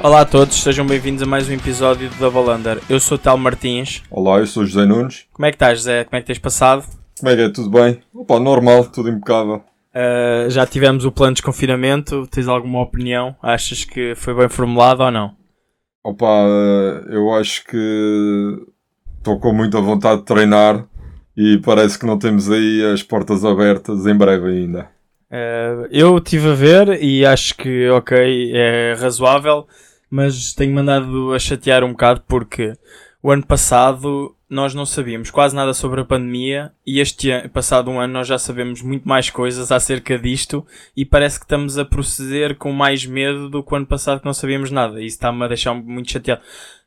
Olá a todos, sejam bem-vindos a mais um episódio do Double Under. Eu sou o Tal Martins. Olá, eu sou o José Nunes. Como é que estás, José? Como é que tens passado? Como é que é? Tudo bem? Opa, normal, tudo impecável. Uh, já tivemos o plano de desconfinamento. Tens alguma opinião? Achas que foi bem formulado ou não? Opa, eu acho que estou com muita vontade de treinar e parece que não temos aí as portas abertas em breve ainda. Uh, eu estive a ver e acho que, ok, é razoável, mas tenho mandado a chatear um bocado porque o ano passado nós não sabíamos quase nada sobre a pandemia e este ano, passado um ano nós já sabemos muito mais coisas acerca disto e parece que estamos a proceder com mais medo do que o ano passado que não sabíamos nada. Isso está-me a deixar muito chateado.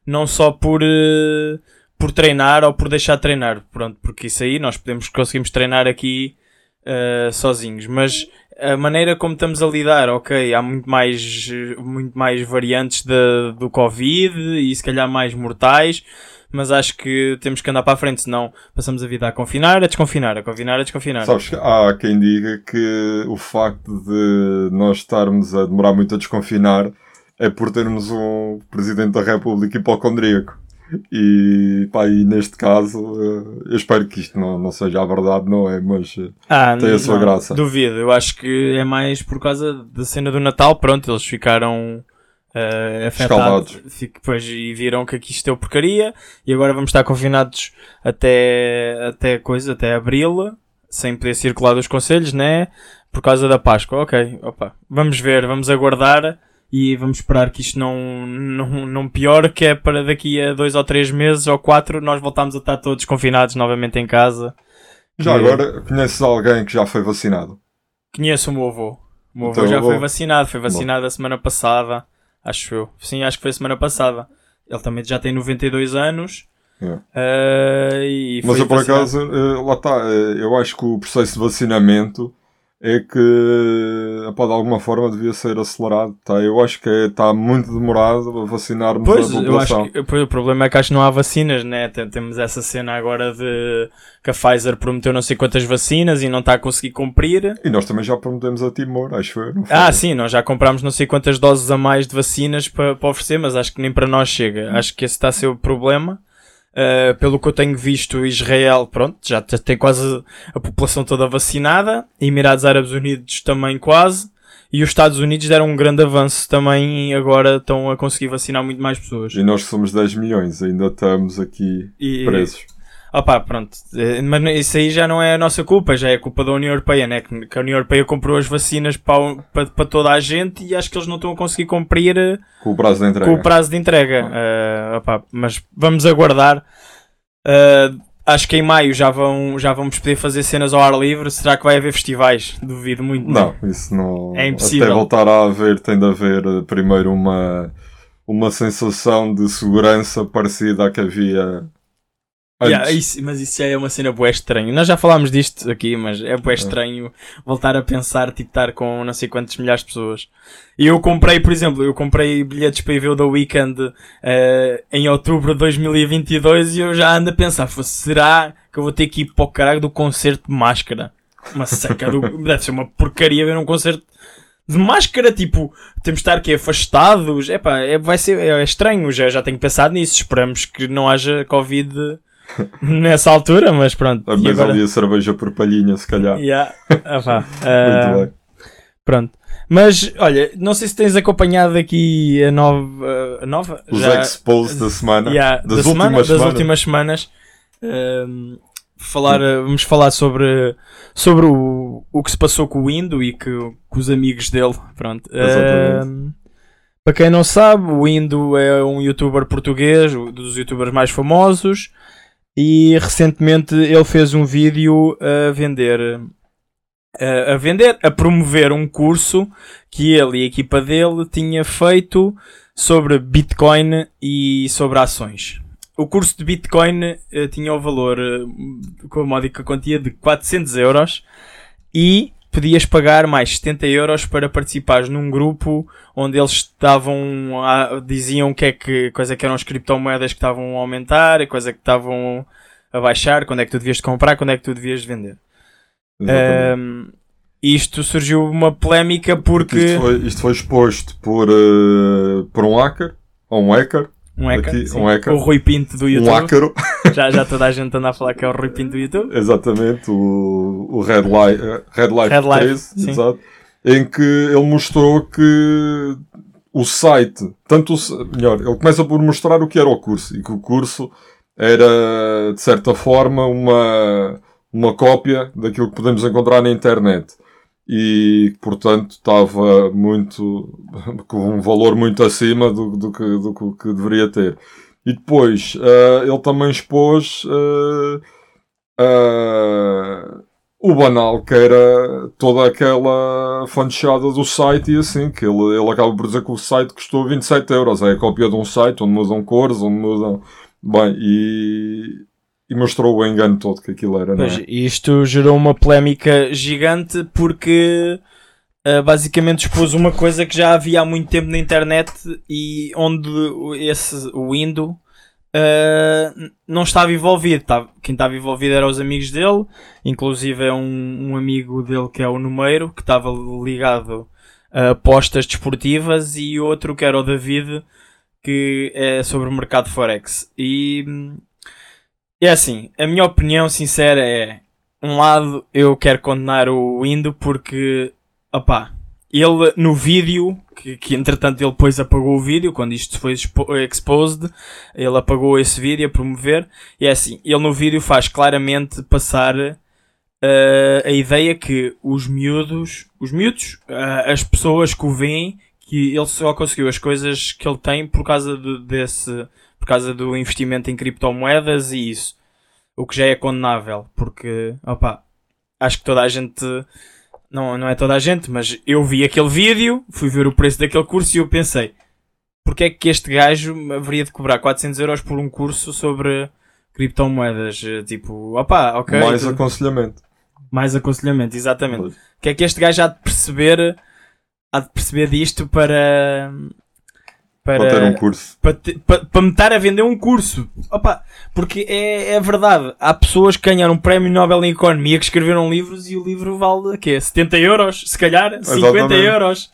Não só por, uh, por treinar ou por deixar de treinar, pronto, porque isso aí nós podemos, conseguimos treinar aqui uh, sozinhos, mas a maneira como estamos a lidar, ok, há muito mais, muito mais variantes de, do Covid e se calhar mais mortais, mas acho que temos que andar para a frente, senão passamos a vida a confinar, a desconfinar, a confinar, a desconfinar. Sabes que há quem diga que o facto de nós estarmos a demorar muito a desconfinar é por termos um Presidente da República hipocondríaco. E, pá, e neste caso, eh, eu espero que isto não, não seja a verdade, não é? Mas eh, ah, tem a sua não, graça. Duvido, eu acho que é mais por causa da cena do Natal. Pronto, eles ficaram uh, afetados depois, e viram que aqui isto é porcaria. E agora vamos estar confinados até, até coisa, até abril, sem poder circular dos conselhos, né? Por causa da Páscoa. Ok, opa, vamos ver, vamos aguardar e vamos esperar que isto não, não, não piore, que é para daqui a dois ou três meses ou quatro nós voltamos a estar todos confinados novamente em casa. Já que... agora, conheces alguém que já foi vacinado? Conheço o meu avô. O meu avô então, já foi vacinado, foi vacinado Bom. a semana passada, acho eu. Sim, acho que foi semana passada. Ele também já tem 92 anos. Uh, Mas eu por acaso, uh, lá está, uh, eu acho que o processo de vacinamento é que pá, de alguma forma devia ser acelerado. Tá? Eu acho que está é, muito demorado a vacinarmos pois, a população. Eu acho que, pois, o problema é que acho que não há vacinas, né? Temos essa cena agora de que a Pfizer prometeu não sei quantas vacinas e não está a conseguir cumprir. E nós também já prometemos a Timor, acho que Ah, sim, nós já comprámos não sei quantas doses a mais de vacinas para, para oferecer, mas acho que nem para nós chega. Acho que esse está a ser o problema. Uh, pelo que eu tenho visto, Israel, pronto, já tem quase a população toda vacinada, Emirados Árabes Unidos também quase, e os Estados Unidos deram um grande avanço também agora estão a conseguir vacinar muito mais pessoas. E nós somos 10 milhões, ainda estamos aqui e, presos. Opá, pronto. Eh, mas isso aí já não é a nossa culpa, já é culpa da União Europeia, né? Que a União Europeia comprou as vacinas para, para, para toda a gente e acho que eles não estão a conseguir cumprir eh, com o prazo de entrega. Com o prazo de entrega. Uh, opá, mas vamos aguardar. Uh, acho que em maio já, vão, já vamos poder fazer cenas ao ar livre. Será que vai haver festivais? Duvido muito. Não, não isso não. É impossível. Até voltar a haver, tem de haver primeiro uma, uma sensação de segurança parecida à que havia Yeah, isso, mas isso já é uma cena bué estranho. Nós já falámos disto aqui, mas é bué estranho voltar a pensar, tipo, estar com não sei quantas milhares de pessoas. E eu comprei, por exemplo, eu comprei bilhetes para ir ver o The Weeknd uh, em outubro de 2022 e eu já ando a pensar, será que eu vou ter que ir para o caralho do concerto de máscara? Uma seca do... Deve ser uma porcaria ver um concerto de máscara, tipo, temos de estar aqui afastados. Epá, é, vai ser, é, é estranho, já, já tenho pensado nisso. Esperamos que não haja Covid nessa altura, mas pronto. Mas agora... ali a cerveja por palhinha, se calhar. Yeah. Ah, uh, Muito bem. Pronto. Mas, olha, não sei se tens acompanhado aqui a nova... A nova Os já... expos da semana. Yeah, das, da últimas semana, das últimas semanas. Uh, falar, vamos falar sobre, sobre o, o que se passou com o Indo e que, com os amigos dele. Pronto. Uh, para quem não sabe, o Indo é um youtuber português, um dos youtubers mais famosos. E recentemente ele fez um vídeo a vender a, vender, a promover um curso que ele e a equipa dele tinha feito sobre Bitcoin e sobre ações. O curso de Bitcoin uh, tinha o valor uh, com a módica quantia de 400 euros e podias pagar mais 70 euros para participares num grupo onde eles estavam a, diziam que é que coisa que eram as criptomoedas que estavam a aumentar, coisa que estavam a baixar, quando é que tu devias comprar, quando é que tu devias vender. Um, isto surgiu uma polémica porque. Isto foi, isto foi exposto por, uh, por um hacker, ou um hacker. Um hacker, aqui, um. O Rui Pinto do YouTube. Um hacker. já, já toda a gente anda a falar que é o Rui Pinto do YouTube. Exatamente, o, o Red, Light, Red Light Red 13, Life, exato, em que ele mostrou que o site, tanto o, melhor, ele começa por mostrar o que era o curso e que o curso era, de certa forma, uma, uma cópia daquilo que podemos encontrar na internet. E, portanto, estava muito, com um valor muito acima do, do, que, do que deveria ter. E depois, uh, ele também expôs uh, uh, o banal, que era toda aquela fanchada do site e assim, que ele, ele acaba por dizer que o site custou 27 euros. É a cópia de um site onde mudam cores, onde mudam Bem, e, e mostrou o engano todo que aquilo era, pois, não é? Isto gerou uma polémica gigante porque uh, basicamente expôs uma coisa que já havia há muito tempo na internet e onde esse, o Indo uh, não estava envolvido. quem estava envolvido eram os amigos dele, inclusive é um, um amigo dele que é o Numeiro, que estava ligado a apostas desportivas e outro que era o David, que é sobre o mercado Forex. E é assim, a minha opinião sincera é: um lado eu quero condenar o Indo porque, opá, ele no vídeo, que, que entretanto ele depois apagou o vídeo, quando isto foi exposed, ele apagou esse vídeo a promover, e é assim, ele no vídeo faz claramente passar uh, a ideia que os miúdos, os miúdos, uh, as pessoas que o veem, que ele só conseguiu as coisas que ele tem por causa de, desse, por causa do investimento em criptomoedas e isso. O que já é condenável, porque, opa, acho que toda a gente, não, não é toda a gente, mas eu vi aquele vídeo, fui ver o preço daquele curso e eu pensei, porque é que este gajo haveria de cobrar 400 euros por um curso sobre criptomoedas? Tipo, opa, ok. Mais aconselhamento. Mais aconselhamento, exatamente. O que é que este gajo há de perceber há de perceber disto para. Para, um curso. Para, te, para, para, me estar a vender um curso. Opa, porque é, é verdade. Há pessoas que ganharam um prémio Nobel em Economia que escreveram livros e o livro vale quê? 70 euros? Se calhar? 50 Exatamente. euros.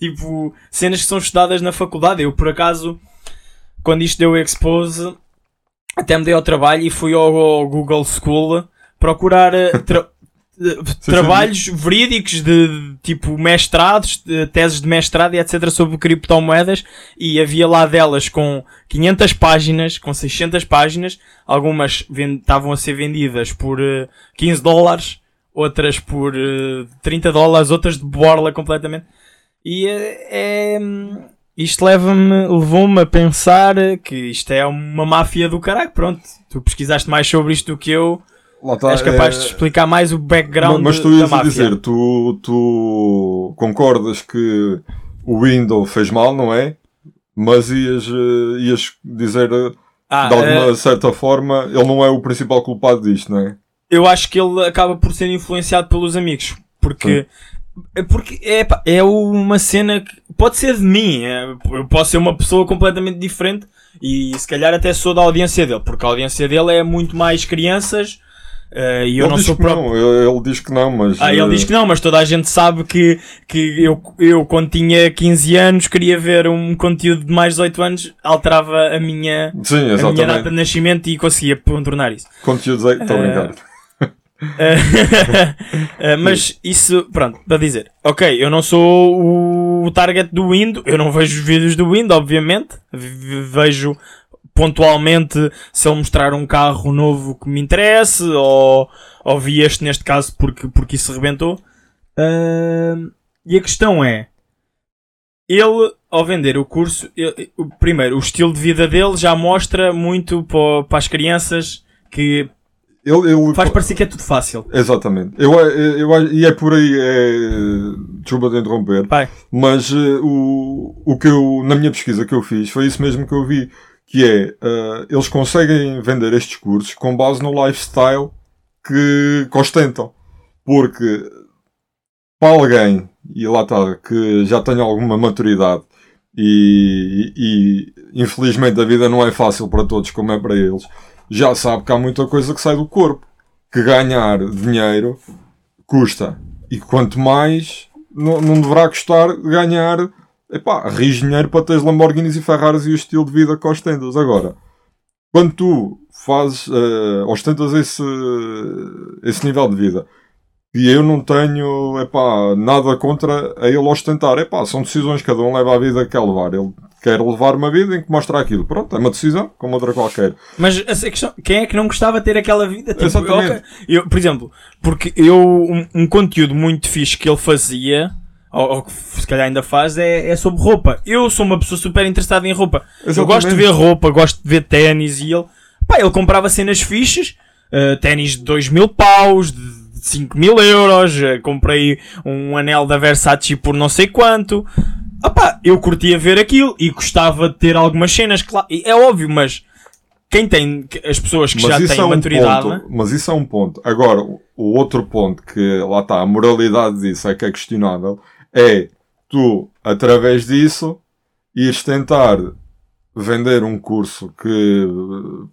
Tipo, cenas que são estudadas na faculdade. Eu, por acaso, quando isto deu expose, até me dei ao trabalho e fui ao, ao Google School procurar. Eh, trabalhos verídicos de tipo mestrados, teses de mestrado e etc sobre criptomoedas e havia lá delas com 500 páginas, com 600 páginas, algumas estavam a ser vendidas por uh, eh, 15 dólares, outras por uh, eh, 30 dólares, outras de borla completamente. E é, é isto leva-me, levou-me a pensar que isto é uma máfia do caralho. Pronto, tu pesquisaste mais sobre isto do que eu. Tá, És capaz é... de explicar mais o background Mas tu ias dizer, tu, tu concordas que o Windows fez mal, não é? Mas ias, eh, ias dizer, eh, ah, de alguma uh... certa forma, ele não é o principal culpado disto, não é? Eu acho que ele acaba por ser influenciado pelos amigos. Porque, Sim. porque é, é uma cena que pode ser de mim. É, eu posso ser uma pessoa completamente diferente e se calhar até sou da audiência dele. Porque a audiência dele é muito mais crianças Uh, e eu ele não sou próprio. Não, ele, diz que não, mas. Ah, ele uh... diz que não, mas toda a gente sabe que, que eu, eu, quando tinha 15 anos, queria ver um conteúdo de mais de 18 anos, alterava a minha, Sim, a minha data de nascimento e conseguia contornar isso. Conteúdos aí, estou uh... uh, mas isso, pronto, para dizer, ok, eu não sou o target do Windows, eu não vejo os vídeos do Windows, obviamente, vejo pontualmente se ele mostrar um carro novo que me interesse, ou, ou vi este neste caso porque, porque isso rebentou. Uh, e a questão é, ele, ao vender o curso, ele, primeiro, o estilo de vida dele já mostra muito para, as crianças que ele, faz parecer que é tudo fácil. Exatamente. Eu, eu, eu, e é por aí, é, desculpa de interromper, Pai. mas uh, o, o que eu, na minha pesquisa que eu fiz, foi isso mesmo que eu vi que é, uh, eles conseguem vender estes cursos com base no lifestyle que, ostentam. Porque para alguém, e lá está, que já tenha alguma maturidade e, e, infelizmente a vida não é fácil para todos como é para eles, já sabe que há muita coisa que sai do corpo. Que ganhar dinheiro custa. E quanto mais, não, não deverá custar ganhar, epá, ris dinheiro para teres Lamborghinis e Ferraris e o estilo de vida que ostentas. Agora, quando tu fazes, uh, ostentas esse, esse nível de vida, e eu não tenho epá, nada contra a ele ostentar. Epá, são decisões, cada um leva a vida que quer levar. Ele quer levar uma vida em que mostra aquilo. Pronto, é uma decisão, como outra qualquer. Mas a questão, quem é que não gostava de ter aquela vida? Tipo, Exatamente. Eu, por exemplo, porque eu, um, um, conteúdo muito fixe que ele fazia, ou, ou que se calhar ainda faz, é, é, sobre roupa. Eu sou uma pessoa super interessada em roupa. Exatamente. Eu gosto de ver roupa, gosto de ver ténis e ele, pá, ele comprava cenas fixes, uh, ténis de 2 mil paus, de 5 mil euros, uh, comprei um anel da Versace por não sei quanto. Opá, eu curtia ver aquilo e gostava de ter algumas cenas, claro, é óbvio, mas quem tem, as pessoas que mas já têm é um maturidade. Ponto, mas isso é um ponto. Agora, o outro ponto que lá está, a moralidade disso é que é questionável, é tu, através disso, ires tentar vender um curso que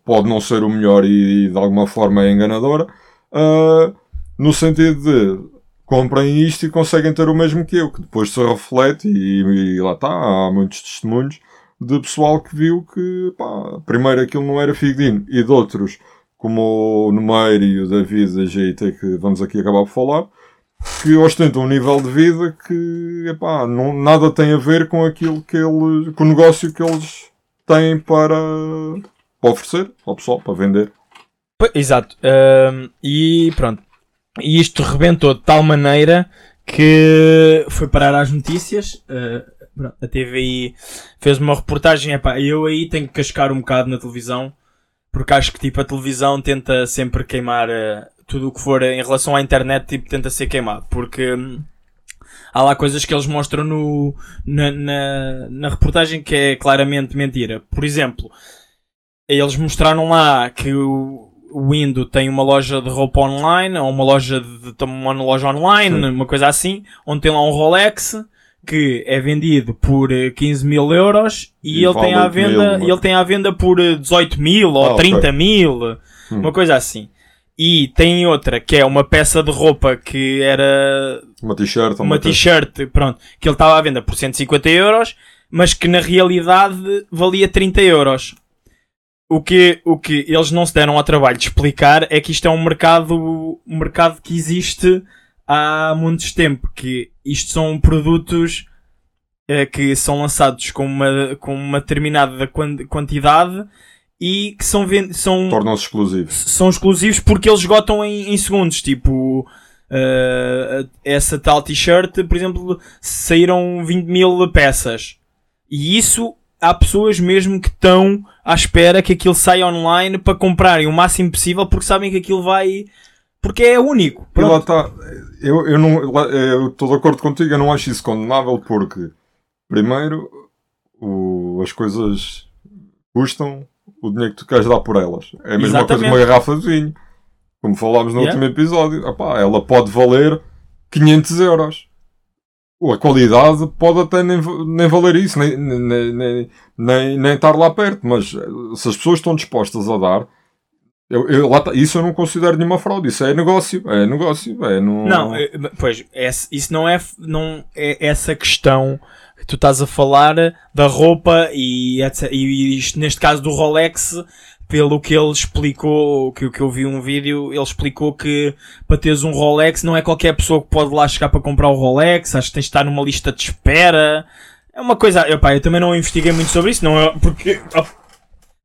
pode não ser o melhor e, de alguma forma é enganadora, uh, no sentido de comprem isto e conseguem ter o mesmo que eu, que depois se reflete e, e lá está, há muitos testemunhos de pessoal que viu que, pá, primeiro aquilo não era fidedigno e de outros, como o Numeiro e o David da GIT, que vamos aqui acabar por falar, que ostentam um nível de vida que, epá, não, nada tem a ver com aquilo que eles, com o negócio que eles têm para, para oferecer ao pessoal, para vender. Exato. E pronto, e isto rebentou de tal maneira que foi parar às notícias. Uh, a TVI fez uma reportagem. Epá, eu aí tenho que cascar um bocado na televisão, porque acho que tipo, a televisão tenta sempre queimar uh, tudo o que for em relação à internet, tipo, tenta ser queimado. Porque hum, há lá coisas que eles mostram no, na, na, na reportagem que é claramente mentira. Por exemplo, eles mostraram lá que o o Indo tem uma loja de roupa online, ou uma loja de, uma loja online, Sim. uma coisa assim, onde tem lá um Rolex que é vendido por 15 eh, mil euros e, e ele, tem à venda, mil, ele tem à venda por 18 eh, mil ou ah, 30 okay. mil, hum. uma coisa assim. E tem outra que é uma peça de roupa que era uma t-shirt, uma t-shirt, pronto, que ele estava à venda por 150 euros, mas que na realidade valia 30 euros. O que, o que eles não se deram ao trabalho de explicar é que isto é um mercado, um mercado que existe há muitos tempo, que isto são produtos é, que são lançados com uma, com uma determinada quantidade e que são, são tornam-se exclusivos. São exclusivos porque eles esgotam em, em segundos, tipo uh, essa tal t-shirt, por exemplo, saíram 20 mil peças. E isso há pessoas mesmo que estão à espera que aquilo saia online para comprarem o máximo possível porque sabem que aquilo vai. Porque é único. E lá está. Eu, eu não eu estou de acordo contigo, eu não acho isso condenável porque, primeiro, o, as coisas custam o dinheiro que tu queres dar por elas. É a mesma Exatamente. coisa que uma garrafa de vinho. Como falámos no yeah. último episódio. Epá, ela pode valer 500 euros a qualidade pode até nem, nem valer isso, nem, nem, nem, nem, nem estar lá perto, mas eh, se as pessoas estão dispostas a dar, eu, eu, lá, isso eu não considero nenhuma fraude, isso é negócio, é negócio, é no... Não, eh, pois, isso não é, não é essa questão que tu estás a falar da roupa e, etc, e isto, neste caso do Rolex, pelo que ele explicou, que, que eu vi um vídeo, ele explicou que para teres um Rolex não é qualquer pessoa que pode lá chegar para comprar o Rolex, acho que tens de estar numa lista de espera. É uma coisa, eu, pá, eu também não investiguei muito sobre isso, não é, porque, oh,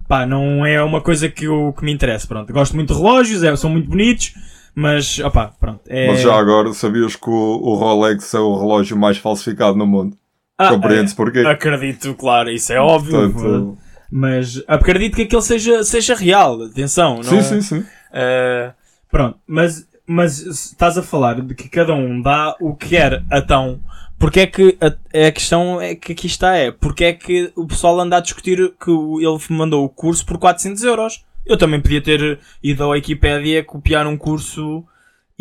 pá, não é uma coisa que, eu, que me interessa, pronto. gosto muito de relógios, é, são muito bonitos, mas, opá, pronto. É... Mas já agora, sabias que o, o, Rolex é o relógio mais falsificado no mundo? Ah, Compreendes é, porquê? Acredito, claro, isso é óbvio. Portanto, mas acredito que aquele seja, seja real, atenção. Não? Sim, sim, sim. Uh, pronto, mas, mas estás a falar de que cada um dá o que quer, então. Porque é que a, a questão é que aqui está é, porque é que o pessoal anda a discutir que ele mandou o curso por 400 euros? Eu também podia ter ido à Wikipédia copiar um curso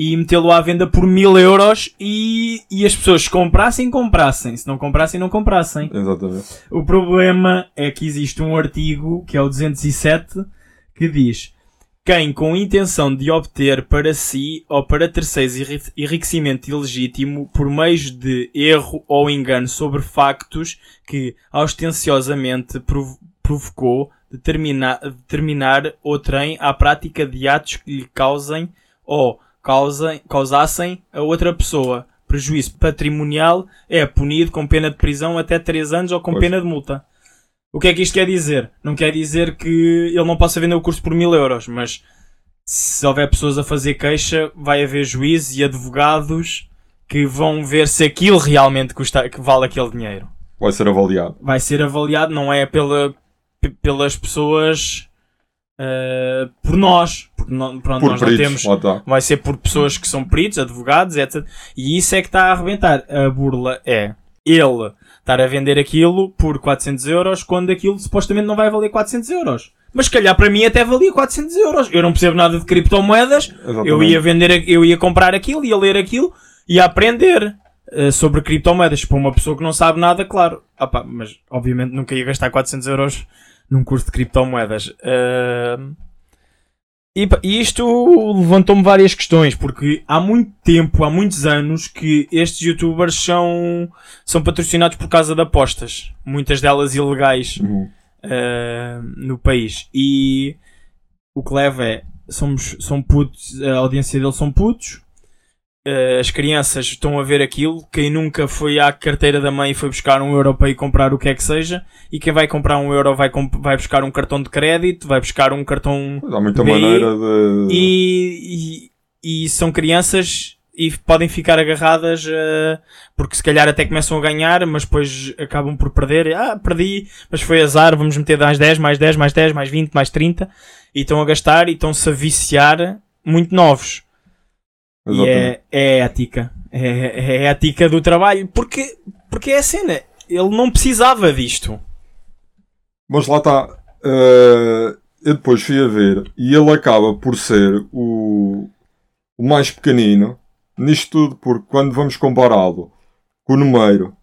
e metê-lo à venda por mil euros e, e as pessoas comprassem, comprassem. Se não comprassem, não comprassem. Exatamente. O problema é que existe um artigo, que é o 207, que diz quem, com intenção de obter para si ou para terceiros enriquecimento ilegítimo por meios de erro ou engano sobre factos que ostenciosamente provocou determinar, determinar outrem à prática de atos que lhe causem ou causem, causassem a outra pessoa prejuízo patrimonial é punido com pena de prisão até 3 anos ou com pois. pena de multa. O que é que isto quer dizer? Não quer dizer que ele não possa vender o curso por mil euros, mas se houver pessoas a fazer queixa, vai haver juízes e advogados que vão ver se aquilo realmente custa, que vale aquele dinheiro. Vai ser avaliado. Vai ser avaliado, não é pela, pelas pessoas uh, por nós. Porque não, pronto, por nós peritos, não temos. Vai ser por pessoas que são peritos, advogados, etc. E isso é que está a arrebentar. A burla é ele estar a vender aquilo por 400 euros quando aquilo supostamente não vai valer 400 euros. Mas se calhar para mim até valia 400 euros. Eu não percebo nada de criptomoedas. Exatamente. Eu ia vender, eu ia comprar aquilo, ia ler aquilo, ia aprender uh, sobre criptomoedas. Para uma pessoa que não sabe nada, claro. Opa, mas obviamente nunca ia gastar 400 euros num curso de criptomoedas. Uh, e, e isto levantou-me várias questões, porque há muito tempo, há muitos anos, que estes youtubers são, são patrocinados por causa de apostas. Muitas delas ilegais uhum. uh, no país. E o que leva é, somos, são putos, a audiência deles são putos, uh, as crianças estão a ver aquilo. Quem nunca foi à carteira da mãe e foi buscar um euro para ir comprar o que é que seja, e quem vai comprar um euro vai, vai buscar um cartão de crédito, vai buscar um cartão. Há muita BI, maneira de. E, e, e, são crianças e podem ficar agarradas uh, porque se calhar até começam a ganhar, mas depois acabam por perder. Ah, perdi, mas foi azar, vamos meter mais 10, mais 10, mais 10, mais 20, mais 30 e estão a gastar e estão-se a viciar muito novos. E é, é ética. É, é ética do trabalho. Porque, porque é a cena. Ele não precisava disto. Mas lá está. Uh, eu depois fui a ver. E ele acaba por ser o, o mais pequenino nisto tudo. Porque quando vamos compará-lo com o número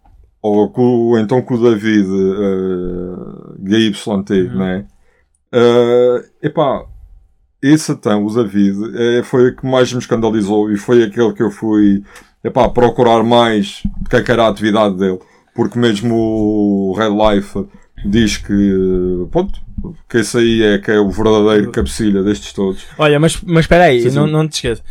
ou com, então com o David uh, GYT, uhum. né? Uh, epá, esse então, o David, é, foi o que mais me escandalizou e foi aquele que eu fui epá, procurar mais de que, é que era a atividade dele. Porque mesmo o Red Life diz que, pronto, que esse aí é que é o verdadeiro cabecilha destes todos. Olha, mas, mas espera aí, sim, sim. Não, não te esqueças.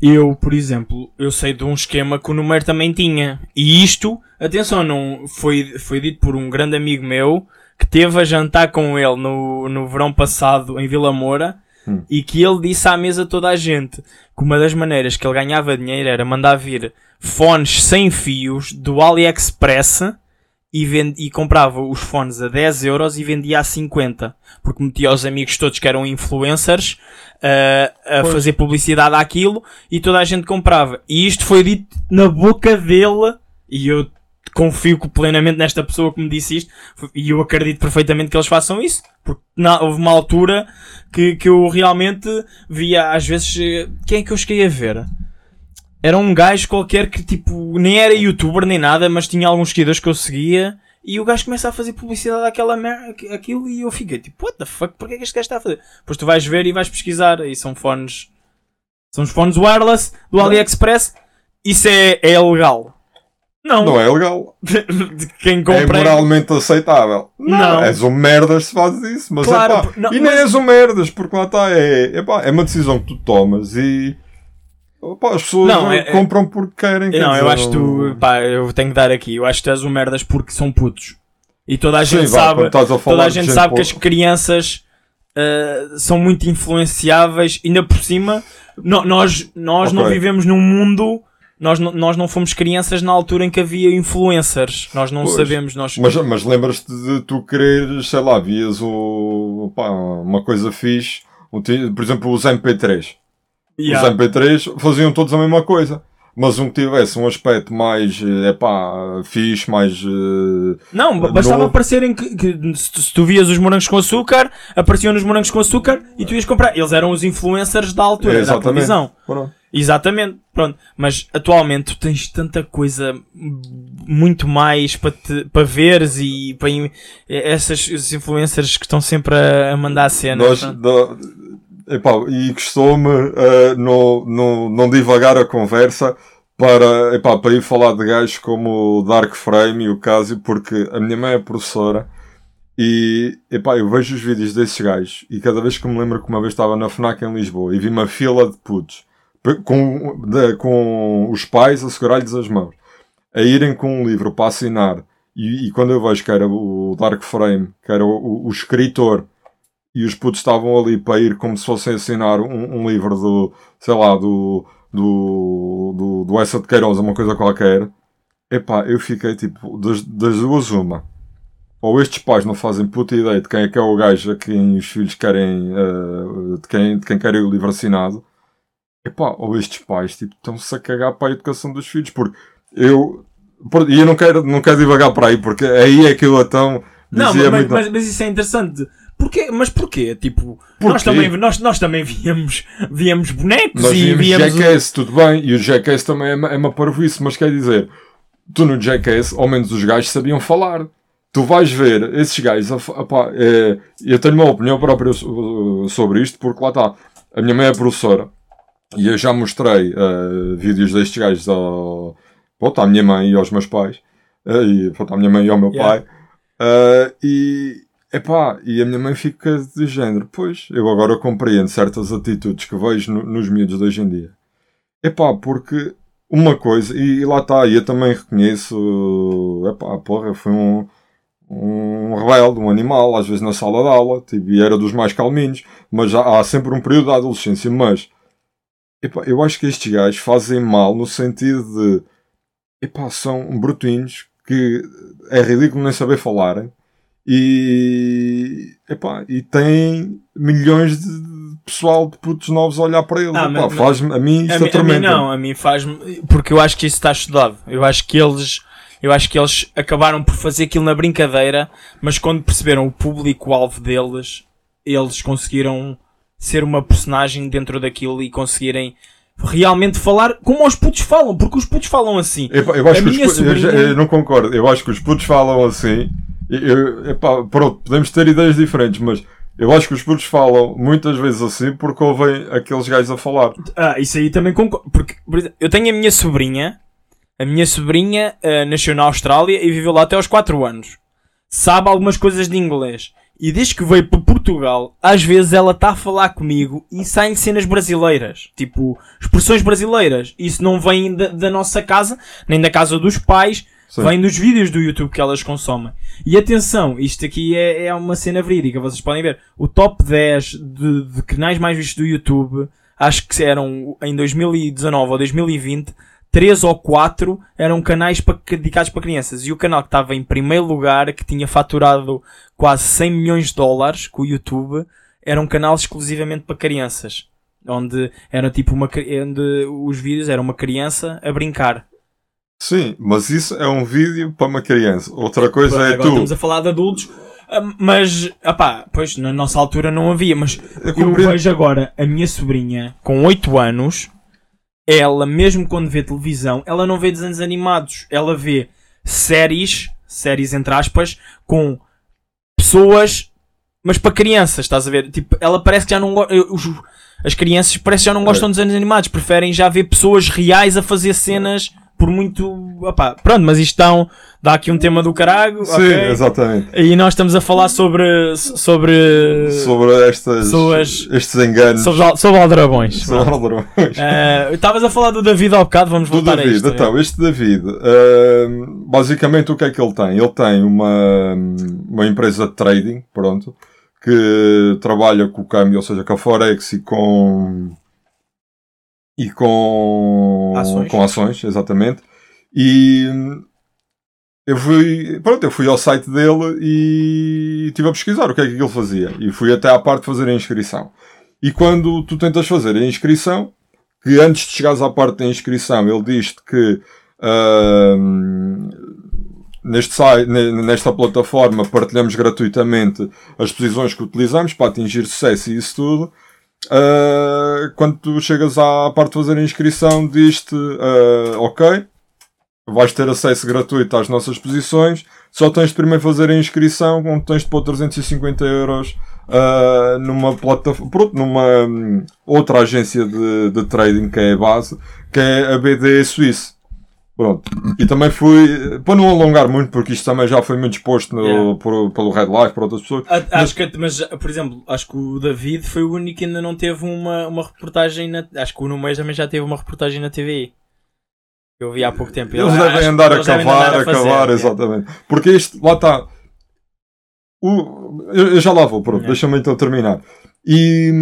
Eu, por exemplo, eu sei de um esquema que o número também tinha. E isto, atenção, não foi, foi dito por um grande amigo meu que teve a jantar com ele no, no verão passado em Vila Moura Hum. E que ele disse à mesa toda a gente que uma das maneiras que ele ganhava dinheiro era mandar vir fones sem fios do AliExpress e, vend... e comprava os fones a 10 euros e vendia a 50. Porque metia os amigos todos que eram influencers uh, a pois. fazer publicidade àquilo e toda a gente comprava. E isto foi dito na boca dele e eu confio plenamente nesta pessoa que me disse isto e eu acredito perfeitamente que eles façam isso. Porque na, houve uma altura que, que eu realmente via, às vezes, eh, quem é que eu cheguei a ver? Era um gajo qualquer que tipo, nem era youtuber nem nada, mas tinha alguns seguidores que eu seguia. E o gajo começa a fazer publicidade daquela merda, aquilo, e eu fiquei tipo, what the fuck, porquê é que este gajo está a fazer? Depois tu vais ver e vais pesquisar, e são fones, são os fones wireless do AliExpress, isso é, é legal. Não. Não é legal. Quem compra. É moralmente aceitável. Não. não. És um merdas se fazes isso. Mas claro, epá, não, e nem mas... és um merdas, porque lá está. É, epá, é uma decisão que tu tomas e. Epá, as pessoas não, é, é- compram porque querem. Não, dizer, eu acho que tu. Pá, eu tenho que dar aqui. Eu acho que tu és um merdas porque são putos. E toda a gente Sim, sabe. toda a gente sabe que as crianças uh, são muito influenciáveis. Ainda por cima, no, nós, nós okay. não vivemos num mundo nós, nós não fomos crianças na altura em que havia influencers. Nós não pois, sabemos. Nós... Mas, mas lembras-te de tu quereres, sei lá, vias o, pá, uma coisa fixe, por exemplo, os MP3. Yeah. Os MP3 faziam todos a mesma coisa. Mas um que tivesse um aspecto mais, é pá, fixe, mais. Uh, não, bastava novo. aparecerem que, que se, tu, se, tu vias os morangos com açúcar, apareciam nos morangos com açúcar e tu ias comprar. Eles eram os influencers da altura, é, da televisão. Pronto. Exatamente, pronto. Mas atualmente tu tens tanta coisa muito mais para, te, para veres e para essas influencers que estão sempre a, mandar a cena. Nós, epá, e costumo uh, não, não, não divagar a conversa para, epá, para ir falar de gajos como o Dark Frame e o Casio, porque a minha mãe é professora e epá, eu vejo os vídeos desses gajos e cada vez que me lembro que uma vez estava na FNAC em Lisboa e vi uma fila de putos com, de, com os pais a segurar-lhes as mãos, a irem com um livro para assinar e, e, quando eu vejo que era o Dark Frame, que era o, o, o escritor e os putos estavam ali para ir como se fossem assinar um, um livro do, sei lá, do do, do, do Essa de Queiroz, uma coisa qualquer, epá, eu fiquei tipo, das, das duas uma. Ou estes pais não fazem puta ideia de quem é que é o gajo a quem os filhos querem, uh, de, quem, de quem querem o livro assinado, epá, ou estes pais tipo, estão-se a cagar para a educação dos filhos, porque eu, e eu não quero, não quero divagar para aí, porque aí é que eu então não, mas, muito... mas, mas isso é interessante Porquê? Mas porquê? Tipo, porquê? Nós, também, nós, nós também víamos, víamos bonecos nós e víamos. Jackass, tudo bem, e o Jackass também é uma, é uma parvoíce, mas quer dizer, tu no Jackass, ao menos os gajos sabiam falar. Tu vais ver esses gajos, opá, é, eu tenho uma opinião própria sobre isto, porque lá está, a minha mãe é professora, e eu já mostrei uh, vídeos destes gajos ao, pronto, à minha mãe e aos meus pais, uh, e pronto, à minha mãe e ao meu yeah. pai, uh, e, Epá, e a minha mãe fica de género, pois, eu agora compreendo certas atitudes que vejo no, nos miúdos de hoje em dia. Epá, porque uma coisa, e, e lá está, e eu também reconheço, epá, porra, foi um, um rebelde, um animal, às vezes na sala de aula, tipo, e era dos mais calminhos, mas há, há sempre um período da adolescência, mas, epá, eu acho que estes gajos fazem mal no sentido de, epá, são brutinhos que é ridículo nem saber falarem, e, epá, e tem milhões de pessoal de putos novos a olhar para ele. Ah, epá, faz a mim isto a, a mim não, a mim faz-me. Porque eu acho que isso está estudado. Eu acho que eles. Eu acho que eles acabaram por fazer aquilo na brincadeira, mas quando perceberam o público-alvo deles, eles conseguiram ser uma personagem dentro daquilo e conseguirem realmente falar como os putos falam, porque os putos falam assim. Eu, eu acho a que os sobrinha... eu, eu, não concordo, eu acho que os putos falam assim eu, epá, pronto, podemos ter ideias diferentes, mas eu acho que os putos falam muitas vezes assim porque ouvem aqueles gajos a falar. Ah, isso aí também concordo. Porque, por exemplo, eu tenho a minha sobrinha, a minha sobrinha uh, nasceu na Austrália e viveu lá até aos 4 anos. Sabe algumas coisas de inglês. E desde que veio para Portugal, às vezes ela está a falar comigo e saem cenas brasileiras. Tipo, expressões brasileiras. Isso não vem da, da nossa casa, nem da casa dos pais, Sim. vem dos vídeos do YouTube que elas consomem. E atenção, isto aqui é, é uma cena verídica, vocês podem ver. O top 10 de, de canais mais vistos do YouTube, acho que eram em 2019 ou 2020, 3 ou 4 eram canais para, dedicados para crianças. E o canal que estava em primeiro lugar, que tinha faturado quase 100 milhões de dólares com o YouTube, era um canal exclusivamente para crianças. Onde era tipo uma, onde os vídeos eram uma criança a brincar. Sim, mas isso é um vídeo para uma criança. Outra coisa é Agora tu. Estamos a falar de adultos, ah, mas, opá, pois na nossa altura não havia, mas eu, eu vejo agora a minha sobrinha com 8 anos, ela, mesmo quando vê televisão, ela não vê desenhos animados, ela vê séries, séries entre aspas, com pessoas, mas para crianças, estás a ver? Tipo, ela parece que já não as crianças parece que já não gostam de desenhos animados, preferem já ver pessoas reais a fazer cenas por muito. Opá, pronto, mas isto dá, dá aqui um tema do caralho. Sim, okay? exatamente. E nós estamos a falar sobre. Sobre. Sobre estas. Pessoas, estes enganos. Sobre, sobre aldrabões. Sobre aldrabões. Uh, estavas a falar do David ao bocado, vamos voltar David, a isto. Então, este David, uh, basicamente o que é que ele tem? Ele tem uma, uma empresa de trading, pronto, que trabalha com o câmbio, ou seja, com a Forex e com e com ações. com ações, exatamente. E eu fui, pronto, eu fui ao site dele e estive a pesquisar o que é que ele fazia. E fui até à parte de fazer a inscrição. E quando tu tentas fazer a inscrição, que antes de chegares à parte da inscrição, ele diz-te que neste site, nesta plataforma partilhamos gratuitamente as posições que utilizamos para atingir sucesso e isso tudo. Uh, quando tu chegas à parte de fazer a inscrição, diz-te uh, ok, vais ter acesso gratuito às nossas posições, só tens de primeiro fazer a inscrição, onde tens de pôr 350 euros uh, numa plataforma, pronto, numa um, outra agência de, de trading que é a base, que é a BD Suíça. Pronto. E também fui, para não alongar muito, porque isto também já foi muito exposto no, Yeah. por, pelo Red Life, por outras pessoas. A- Acho que, mas, por exemplo, acho que o David foi o único que ainda não teve uma, uma reportagem na. Acho que o Numeiro também já teve uma reportagem na TVI. Eu vi há pouco tempo. Eles Eu devem andar a cavar, a cavar, yeah. exatamente. Porque isto, lá está. O, eu, eu já lá vou, pronto, Yeah. deixa-me então terminar. E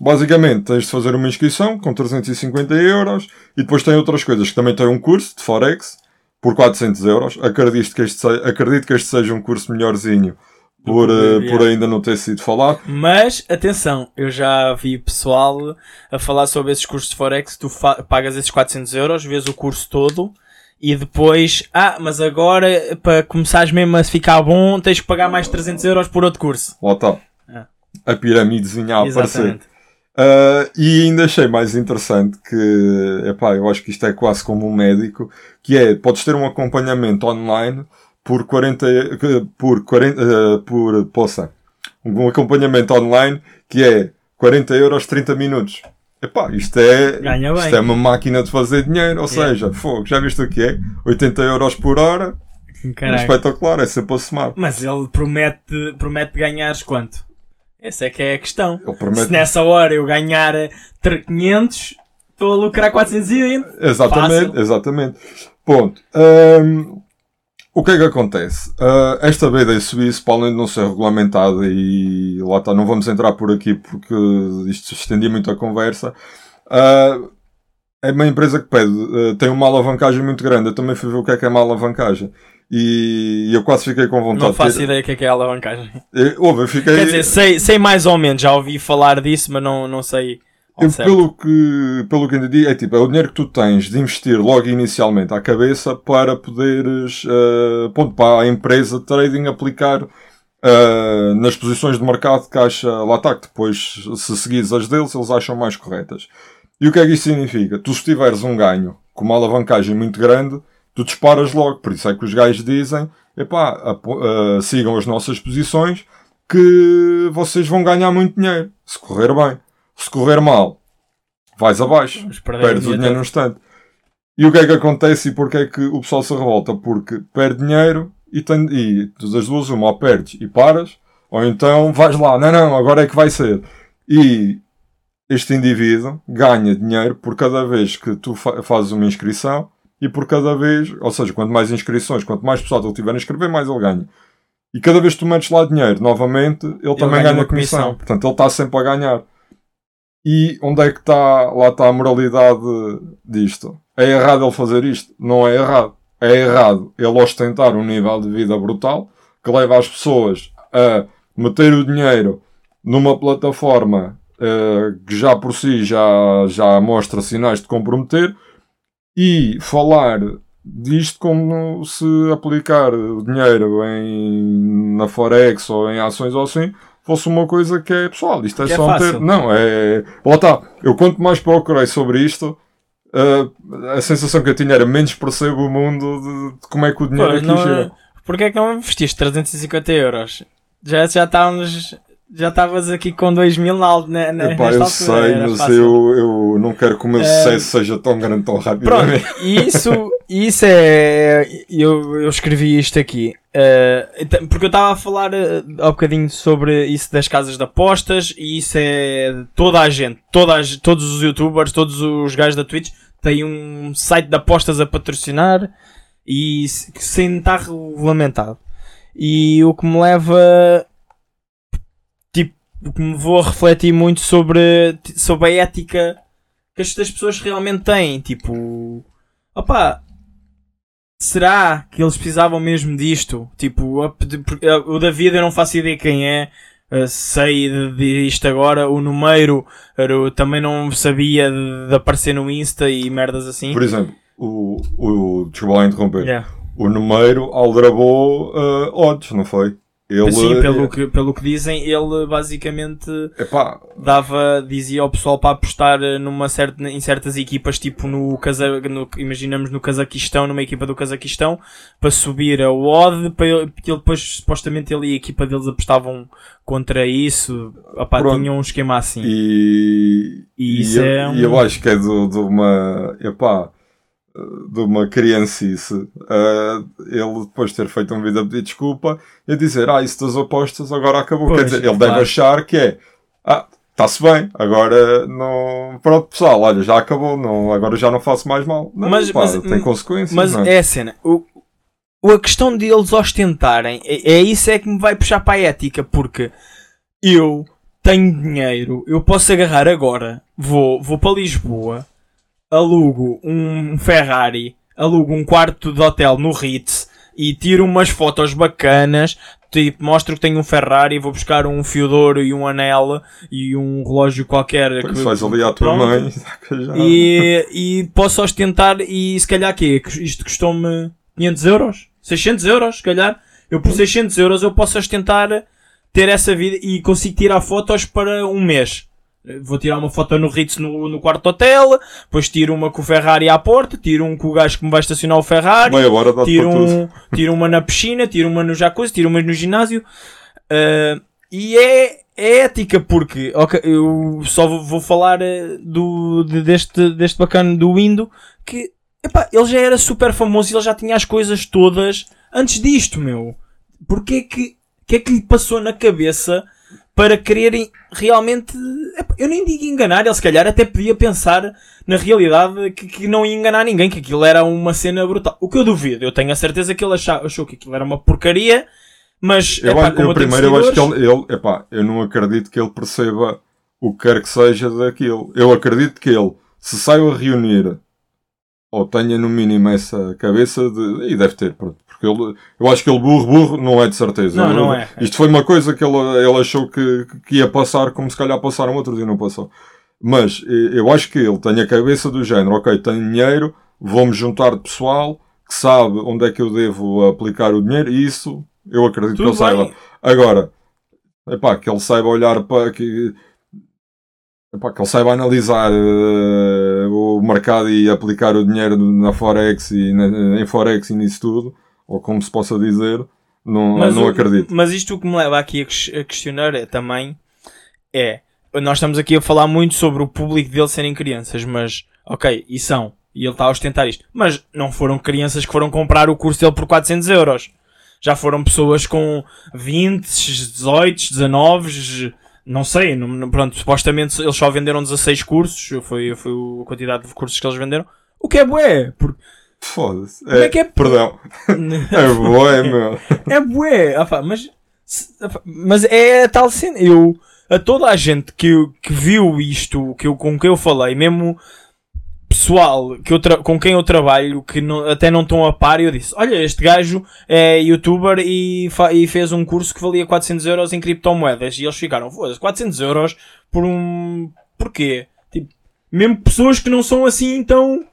basicamente tens de fazer uma inscrição com 350 euros e depois tem outras coisas que também tem um curso de Forex por 400 euros. Acredito que este, se- acredito que este seja um curso melhorzinho por, eh, por ainda não ter sido falado. Mas, atenção, eu já vi pessoal a falar sobre esses cursos de Forex. Tu pagas esses 400 euros, vês o curso todo e depois, ah, mas agora para começares mesmo a ficar bom, tens que pagar mais 300 euros por outro curso. Lá está. Ah. A piramidezinha a aparecer. Uh, e ainda achei mais interessante que, epá, eu acho que isto é quase como um médico, que é, podes ter um acompanhamento online por 40, e- que- por 40, uh, por, poça, um acompanhamento online que é 40 euros 30 minutos. Epá, isto é, isto é uma máquina de fazer dinheiro, ou Yeah. seja, fogo, já viste o que é? 80 euros por hora, Caraca. espetacular, é sempre a somar. Mas ele promete, promete ganhares quanto? Essa é que é a questão. Ele promete- Se nessa hora eu ganhar eh, 500, estou a lucrar 420. Exatamente, Fácil. exatamente. Ponto. Hum, o que é que acontece? Uh, esta BD Suíça, para além de não ser regulamentada, e lá está, não vamos entrar por aqui porque isto estendia muito a conversa, uh, é uma empresa que pede, uh, tem uma alavancagem muito grande. Eu também fui ver o que é que é uma alavancagem. E eu quase fiquei com vontade Não faço ideia o que é que é a alavancagem. Eh, Ouve, eu fiquei. Quer dizer, sei, sei mais ou menos, já ouvi falar disso, mas não, não sei. Eu, pelo, que, pelo que entendi, é tipo, é o dinheiro que tu tens de investir logo inicialmente à cabeça para poderes, eh, ponto, para a empresa de trading aplicar eh, nas posições de mercado que acha, lá está, que depois, se seguires as deles, eles acham mais corretas. E o que é que isso significa? Tu se tiveres um ganho com uma alavancagem muito grande, tu disparas logo. Por isso é que os gajos dizem, epá, eh, sigam as nossas posições que vocês vão ganhar muito dinheiro. Se correr bem. Se correr mal, vais abaixo. Perdes o dinheiro dinheiro num instante. E o que é que acontece e porque é que o pessoal se revolta? Porque perde dinheiro e, tem, e das duas, uma, ou perdes e paras, ou então vais lá, não, não, agora é que vai ser. E este indivíduo ganha dinheiro por cada vez que tu fa- fazes uma inscrição e por cada vez, ou seja, quanto mais inscrições, quanto mais pessoal ele tiver a inscrever, mais ele ganha. E cada vez que tu metes lá dinheiro, novamente, ele, também ganha ganha comissão. comissão. Portanto, ele está sempre a ganhar. E onde é que está, lá está a moralidade disto? É errado ele fazer isto? Não é errado. É errado ele ostentar um nível de vida brutal que leva as pessoas a meter o dinheiro numa plataforma eh, que já por si já, já mostra sinais de comprometer e falar disto como se aplicar dinheiro em, na Forex ou em ações ou assim fosse uma coisa que é pessoal, isto é Que é só fácil. ter. Não, é. Lá está. Eu quanto mais procurei sobre isto, eh, a sensação que eu tinha era menos percebo o mundo de, como é que o dinheiro Pois, aqui não, chega. Porquê é que não investiste 350 euros? Já, já estávamos. Já estavas aqui com 2 mil na, na, na, Epá, nesta eu altura, sei, mas fácil. eu, eu não quero que o meu Eh, sucesso seja tão grande tão Pronto, rapidamente. e isso, isso é. Eu, eu escrevi isto aqui. então, porque eu estava a falar eh, há bocadinho sobre isso das casas de apostas e isso é toda a gente, toda a todos os youtubers, todos os gajos da Twitch têm um site de apostas a patrocinar e sem estar regulamentado. E o que me leva. O me vou refletir muito sobre, sobre a ética que as as pessoas realmente têm. Tipo, opá, será que eles precisavam mesmo disto? Tipo, a eh, o David eu não faço ideia quem é. eh, sei de, de isto agora. O número eu também não sabia de, de aparecer no Insta e merdas assim. Por exemplo, o, o, desculpa lá interromper. Yeah. O número aldrabou uh, odds, não foi? Ele, Sim, pelo que, pelo que dizem, ele basicamente epá, dava, dizia ao pessoal para apostar numa certa, em certas equipas, tipo no, Kaza, no imaginamos no Cazaquistão, numa equipa do Cazaquistão, para subir a odd, para ele, porque ele depois supostamente ele e a equipa deles apostavam contra isso, Pronto. tinham um esquema assim. e, E isso eu, é um- e eu acho que é de uma, epá, de uma criancice. Uh, ele depois de ter feito um vídeo a pedir desculpa e dizer, ah, isso das apostas agora acabou. Pois, Quer dizer, ele claro. deve achar que é, ah, está-se bem, agora não, pronto pessoal, olha, já acabou, não, agora já não faço mais mal. Não, Mas- pá, mas- tem consequências, Mas não é? é a cena. O, a questão deles ostentarem é, é isso é que me vai puxar para a ética, porque eu tenho dinheiro, eu posso agarrar agora, vou, vou para Lisboa, alugo um Ferrari, alugo um quarto de hotel no Ritz e tiro umas fotos bacanas. Tipo, mostro que tenho um Ferrari, vou buscar um fio de ouro e um anel e um relógio qualquer. Pois que- vais ali à tua mãe. E, e posso ostentar e se calhar quê? Que Isto custou-me 500 euros? 600 euros, se calhar? Eu por 600 euros eu posso ostentar ter essa vida e consigo tirar fotos para um mês. Vou tirar uma foto no Ritz no, no quarto hotel, depois tiro uma com o Ferrari à porta, tiro um com o gajo que me vai estacionar o Ferrari, Meia hora dá-te tiro, um, tiro uma na piscina, tiro uma no jacuzzi, tiro uma no ginásio. Ah, e é, é ética, porque ok, eu só vou, falar eh, do, de- deste, deste bacana do Indo, que epá, ele já era super famoso e ele já tinha as coisas todas antes disto, meu. Porquê que, que é que lhe passou na cabeça para quererem realmente. Eu nem digo enganar, ele se calhar até podia pensar na realidade que, que não ia enganar ninguém, que aquilo era uma cena brutal. O que eu duvido, eu tenho a certeza que ele achou, achou que aquilo era uma porcaria, mas Eu, epá, eu primeiro eu acho que ele, ele epá, eu não acredito que ele perceba o que quer que seja daquilo. Eu acredito que ele, se saiu a reunir, ou tenha no mínimo essa cabeça de. E deve ter, pronto. Porque ele, eu acho que ele burro, burro, não é de certeza. Não, Ele- não é. Isto foi uma coisa que ele, ele achou que, que ia passar, como se calhar passaram outros e não passou. Mas eh, eu acho que ele tem a cabeça do género, ok, tenho dinheiro, vou-me juntar de pessoal que sabe onde é que eu devo aplicar o dinheiro e isso eu acredito Tudo que ele saiba. bem. Agora, epá, que ele saiba olhar para que, epá, que ele saiba analisar eh, o mercado e aplicar o dinheiro na Forex e na- em Forex e nisso tudo, ou como se possa dizer, não, não o- acredito. Mas isto o que me leva aqui a questionar é, também é. Nós estamos aqui a falar muito sobre o público dele serem crianças, mas ok, e são. E ele está a ostentar isto. Mas não foram crianças que foram comprar o curso dele por 400 euros. Já foram pessoas com 20, 18, 19, não sei. Não, pronto, supostamente eles só venderam 16 cursos. Foi, foi a quantidade de cursos que eles venderam. O que é bué. Porque Foda-se. Como é que é- Perdão. É boa, meu. É bué, pá, mas, mas é a tal cena. Eu, a toda a gente que, que viu isto, que eu, com quem eu falei, mesmo pessoal que eu com quem eu trabalho, que não- até não estão a par, eu disse: Olha, este gajo é youtuber e, e fez um curso que valia 400 euros em criptomoedas. E eles ficaram: Foda-se, 400 euros por um. Porquê? Tipo, mesmo pessoas que não são assim tão.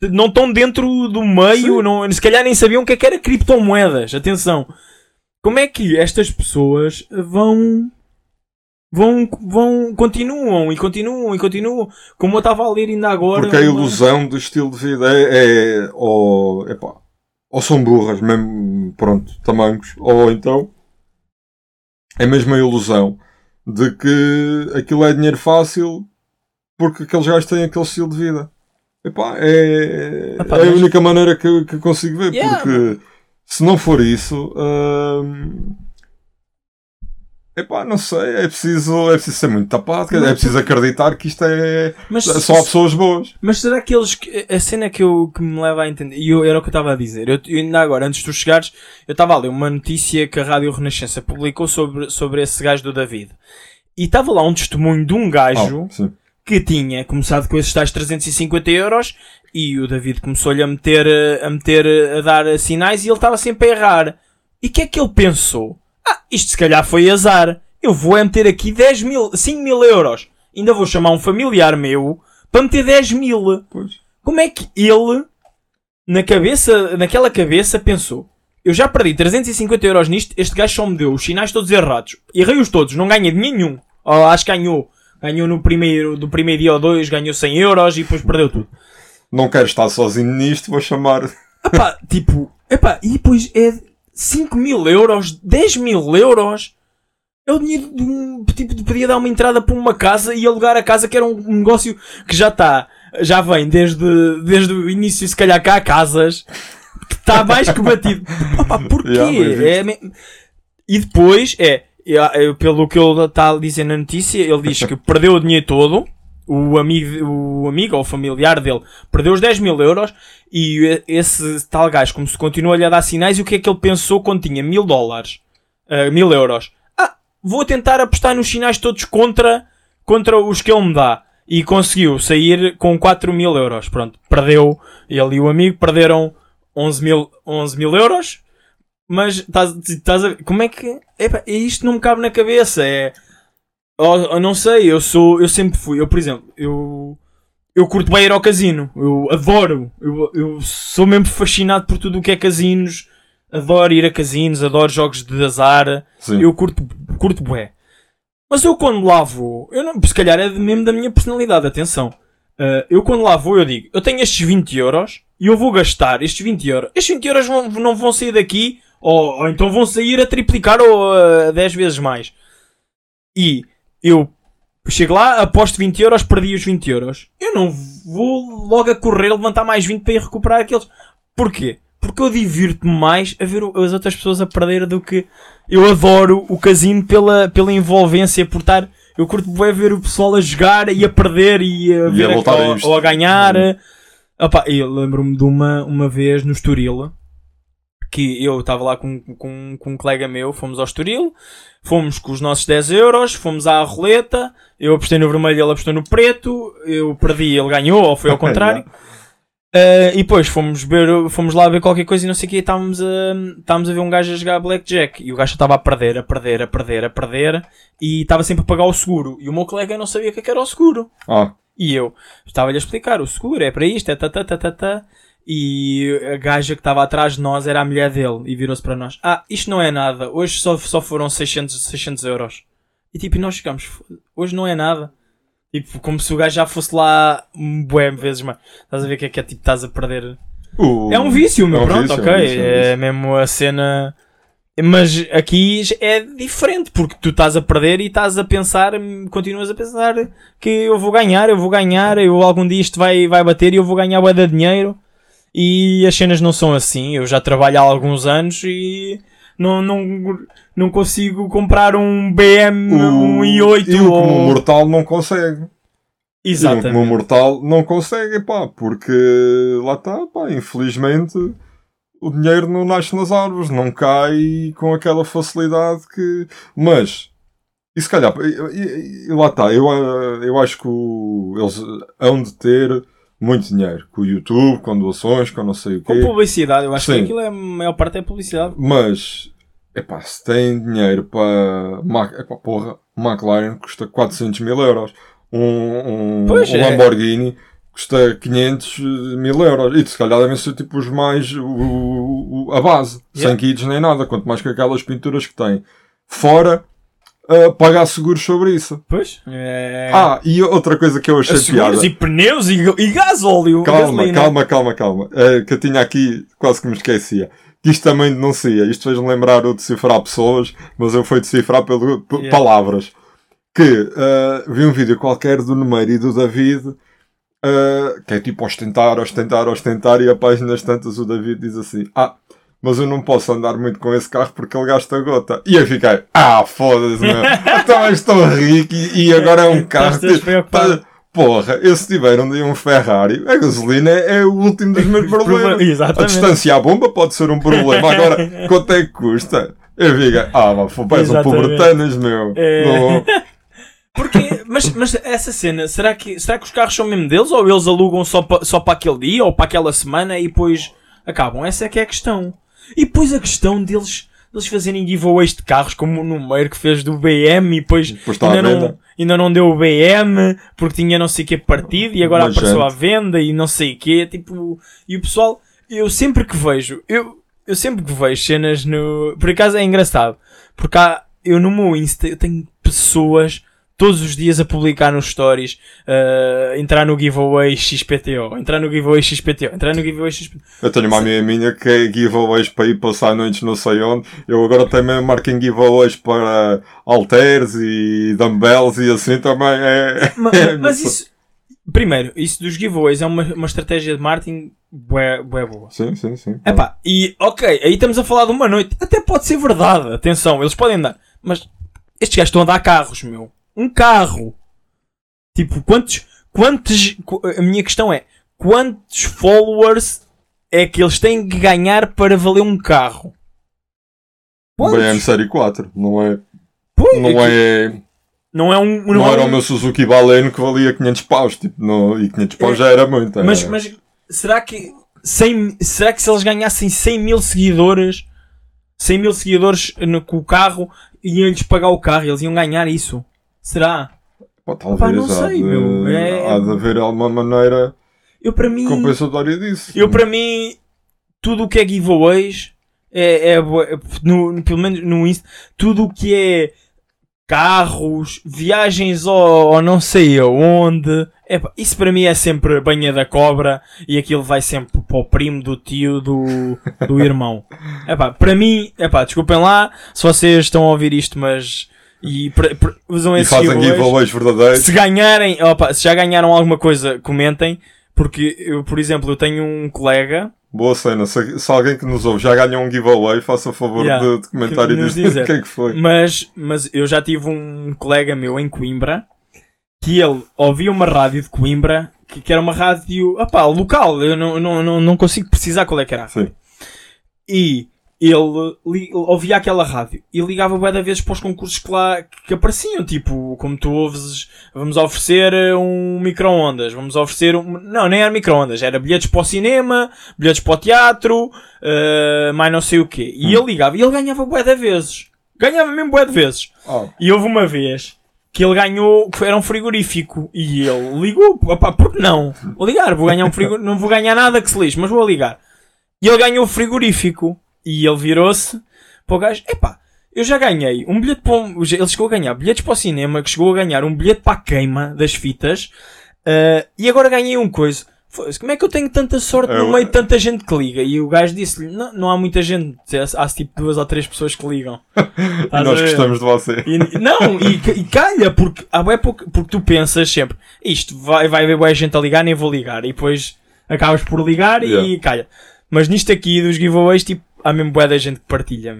Não estão dentro do meio, Sim. não, se calhar nem sabiam o que é que era criptomoedas. Atenção. Como é que estas pessoas vão. Vão, vão, continuam e continuam e continuam. Como eu estava a ler ainda agora. Porque a uma- ilusão do estilo de vida é, é ou, epá, ou são burras, mesmo, pronto, tamancos, ou então é mesmo a ilusão de que aquilo é dinheiro fácil porque aqueles gajos têm aquele estilo de vida. Epá, é, Epá, é a mas- única maneira que, que consigo ver, Yeah, porque se não for isso, hum, epá, não sei, é preciso, é preciso ser muito tapado, é preciso acreditar que isto é Mas, só há pessoas boas. mas será que eles. A cena que, eu, que me leva a entender. E eu, era o que eu estava a dizer. Eu, eu ainda agora, antes de tu chegares, eu estava a ler uma notícia que a Rádio Renascença publicou sobre, sobre esse gajo do David. E estava lá um testemunho de um gajo sim. que tinha começado com esses tais 350 euros e o David começou-lhe a meter, a meter, a dar sinais e ele estava sempre a errar. E o que é que ele pensou? Ah, isto se calhar foi azar. Eu vou é meter aqui 10 mil, 5 mil euros. Ainda vou chamar um familiar meu para meter 10 mil. Pois. Como é que ele, na cabeça, naquela cabeça, pensou? eu já perdi 350 euros nisto, este gajo só me deu os sinais todos errados. Errei-os todos, não ganhei dinheiro nenhum. Ou acho que ganhou. Ganhou no primeiro, do primeiro dia ou dois, ganhou 100 euros e depois perdeu tudo. Não quero estar sozinho nisto, vou chamar. Epá, tipo, epá, e depois é 5 mil euros, 10 mil euros. É o dinheiro de um tipo de podia dar uma entrada para uma casa e alugar a casa que era um negócio que já está, já vem desde, desde o início, se calhar cá casas, que está mais que batido. Opa, porquê? Yeah, é, e depois é, é, é, pelo que ele está a dizer na notícia, ele diz que perdeu o dinheiro todo, o amigo, o amigo ou familiar dele perdeu os 10 mil euros e esse tal gajo como se continua-lhe a dar sinais e o que é que ele pensou quando tinha mil dólares, ah, mil euros? Ah, vou tentar apostar nos sinais todos contra, contra os que ele me dá. E conseguiu sair com 4 mil euros. Pronto, perdeu, ele e o amigo perderam 11 mil, 11 mil euros. Mas estás a ver, como é que, epá, isto não me cabe na cabeça, é, eu, eu não sei, eu sou, eu sempre fui, eu por exemplo, eu, eu curto bem ir ao casino. Eu adoro. Eu, eu sou mesmo fascinado por tudo o que é casinos. Adoro ir a casinos, adoro jogos de azar. Sim. Eu curto, curto bué. Mas eu quando lá vou, eu não, se calhar é mesmo da minha personalidade, atenção. Uh, eu quando lá vou, eu digo, eu tenho estes 20 euros e eu vou gastar estes 20 euros. Estes 20 euros vão, não vão sair daqui, ou, ou então vão sair a triplicar ou a 10 vezes mais. E eu chego lá, aposto 20 euros, perdi os 20 euros. Eu não vou logo a correr levantar mais 20 para ir recuperar aqueles. Porquê? Porque eu divirto-me mais a ver as outras pessoas a perder do que eu adoro o casino pela, pela envolvência, por estar. Eu curto bem ver o pessoal a jogar e a perder e a, ver a- voltar a ou, ou a ganhar. Opa, eu lembro-me de uma, uma vez no Estoril que eu estava lá com, com, com um colega meu, fomos ao Estoril, fomos com os nossos 10 euros, fomos à roleta, eu apostei no vermelho, ele apostou no preto, eu perdi, ele ganhou, ou foi ao contrário. Uh, e depois fomos, ver, fomos lá ver qualquer coisa e não sei o que, estávamos a, estávamos a ver um gajo a jogar Blackjack e o gajo estava a perder, a perder, a perder, a perder e estava sempre a pagar o seguro. E o meu colega não sabia o que é era o seguro. Ah, E eu estava-lhe a explicar: o seguro é para isto, é tá, tá, tá, tá, tá. E a gaja que estava atrás de nós era a mulher dele e virou-se para nós: Ah, isto não é nada, hoje só, só foram 600, 600 euros. E tipo, nós ficamos: "Foda- Hoje não é nada. Tipo, como se o gajo já fosse lá um bué vezes mais. Estás a ver o que é que é? Tipo, estás a perder. o- É um vício, meu, É um pronto, vício, é um ok. É, vício, é um vício. mesmo a cena. Mas aqui é diferente, porque tu estás a perder e estás a pensar, continuas a pensar que eu vou ganhar, eu vou ganhar, eu algum dia isto vai, vai bater e eu vou ganhar bué de dinheiro. E as cenas não são assim. Eu já trabalho há alguns anos e não, não, não consigo comprar um BM, um i8 e o ou... comum mortal não consegue. O Exatamente. comum mortal não consegue, pá, porque lá está, pá, infelizmente o dinheiro não nasce nas árvores, não cai com aquela facilidade que. Mas, e se calhar, e, e- e lá está, eu, ah, eu acho que o- eles hão de ter muito dinheiro com o YouTube, com doações, com não sei o Com quê. publicidade, eu acho que Sim. aquilo é, a maior parte é publicidade. Mas, epá, se tem dinheiro para. Ma- Epá, porra, McLaren custa 400 mil euros. Um, um, Pois um é. Lamborghini custa 500 mil euros. E se calhar devem ser tipo os mais. O, o- a base. Yeah. Sem kits nem nada. Quanto mais que aquelas pinturas que têm. Fora. Ah, pagar seguros sobre isso. Pois. É... Ah, e outra coisa que eu achei seguros piada. e pneus e, e gasóleo. Calma, gasolina. calma, calma, calma. É, que eu tinha aqui, quase que me esquecia. Que isto também denuncia. Isto fez-me lembrar o decifrar pessoas, mas eu fui decifrar pelo, Yeah. palavras. Que ah, vi um vídeo qualquer do Numeiro e do David, ah, que é tipo ostentar, ostentar, ostentar, e a páginas tantas o David diz assim: Ah, mas eu não posso andar muito com esse carro porque ele gasta gota. E eu fiquei: Ah, foda-se, meu. então estou rico e, e agora é um carro. Estás despreocupado. Tá- Porra, eu se tiver um dia um Ferrari, a gasolina é, é o último dos meus problemas. A Exatamente. distância à bomba pode ser um problema. Agora, quanto é que custa? Eu digo, ah, mas és um pobretanas, meu. É. Não- Porque, mas, mas essa cena, será que, será que os carros são mesmo deles ou eles alugam só para só para aquele dia ou para aquela semana e depois acabam? Essa é que é a questão. E depois a questão deles, deles fazerem giveaways de carros, como o número que fez do BM e depois Depois ainda, não, ainda não deu o BM porque tinha não sei que partido e agora Mas, apareceu gente. à venda e não sei o que. Tipo, e o pessoal, eu sempre que vejo, eu, eu sempre que vejo cenas no. Por acaso é engraçado. Porque há, eu no meu Insta eu tenho pessoas todos os dias a publicar nos stories, uh, entrar no giveaway XPTO, entrar no giveaway XPTO, entrar no giveaway XPTO. Eu tenho uma amiga minha que é giveaways para ir passar noites não sei onde. Eu agora também marco em giveaways para halteres e dumbbells e assim também é. Mas, mas isso, primeiro, isso dos giveaways é uma, uma estratégia de marketing bué, bué boa. Sim, sim, sim. Epá, e ok, aí estamos a falar de uma noite. Até pode ser verdade, atenção, eles podem dar. Mas estes gajos estão a dar carros, meu um carro. Tipo, quantos, quantos, a minha questão é, quantos followers é que eles têm que ganhar para valer um carro? Quantos? BM Série 4, não é, não é, é não é um. Não, não é era um... o meu Suzuki Baleno que valia 500 paus, tipo, não, e 500 paus é, já era muito. Era. Mas, mas será que 100, será que se eles ganhassem 100 mil seguidores, 100 mil seguidores no, com o carro, iam-lhes pagar o carro, eles iam ganhar isso? Será? Pô, talvez Pá, não sei, de, meu. É... Há de haver alguma maneira eu, para mim, compensatória disso. Eu, para mim, tudo o que é giveaways é, é, é no, pelo menos no Insta, tudo o que é carros, viagens ou, não sei aonde. É, isso para mim é sempre banha da cobra e aquilo vai sempre para o primo do tio do, do irmão. É para mim, é desculpem lá se vocês estão a ouvir isto, mas e usam esses e fazem giveaways verdadeiros. Se ganharem, opa, se já ganharam alguma coisa, comentem. Porque eu, por exemplo, eu tenho um colega. Boa cena. Se, se alguém que nos ouve já ganhou um giveaway, faça o favor yeah, de, de, comentar e dizer o que é que foi. Mas, mas eu já tive um colega meu em Coimbra que ele ouvia uma rádio de Coimbra que, que era uma rádio opá, local. Eu não, não, não, não consigo precisar qual é que era. Sim. E ele li, ouvia aquela rádio e ligava bué da vezes para os concursos que lá que apareciam, tipo, como tu ouves, vamos oferecer um micro-ondas, vamos oferecer um, não, nem era micro-ondas, era bilhetes para o cinema, bilhetes para o teatro, uh, mais não sei o quê. E hum. ele ligava e ele ganhava bué da vezes. Ganhava mesmo bué de vezes. Oh. E houve uma vez que ele ganhou, que era um frigorífico, e ele ligou, opá, porque não? Vou ligar, vou ganhar um frigorífico, não vou ganhar nada que se lixe, mas vou ligar. E ele ganhou o frigorífico. E ele virou-se para o gajo: epá, eu já ganhei um bilhete para um, Ele chegou a ganhar bilhetes para o cinema, que chegou a ganhar um bilhete para a queima das fitas, uh, e agora ganhei um coisa. Como é que eu tenho tanta sorte no meio de tanta gente que liga? E o gajo disse-lhe: não, não há muita gente, há tipo duas ou três pessoas que ligam. e nós gostamos de você. E, não, e, e calha, porque, há bem pouco, porque tu pensas sempre: isto vai, vai haver boa gente a ligar, nem vou ligar. E depois acabas por ligar yeah. e calha. Mas nisto aqui dos giveaways, tipo, há mesmo boa da gente que partilha,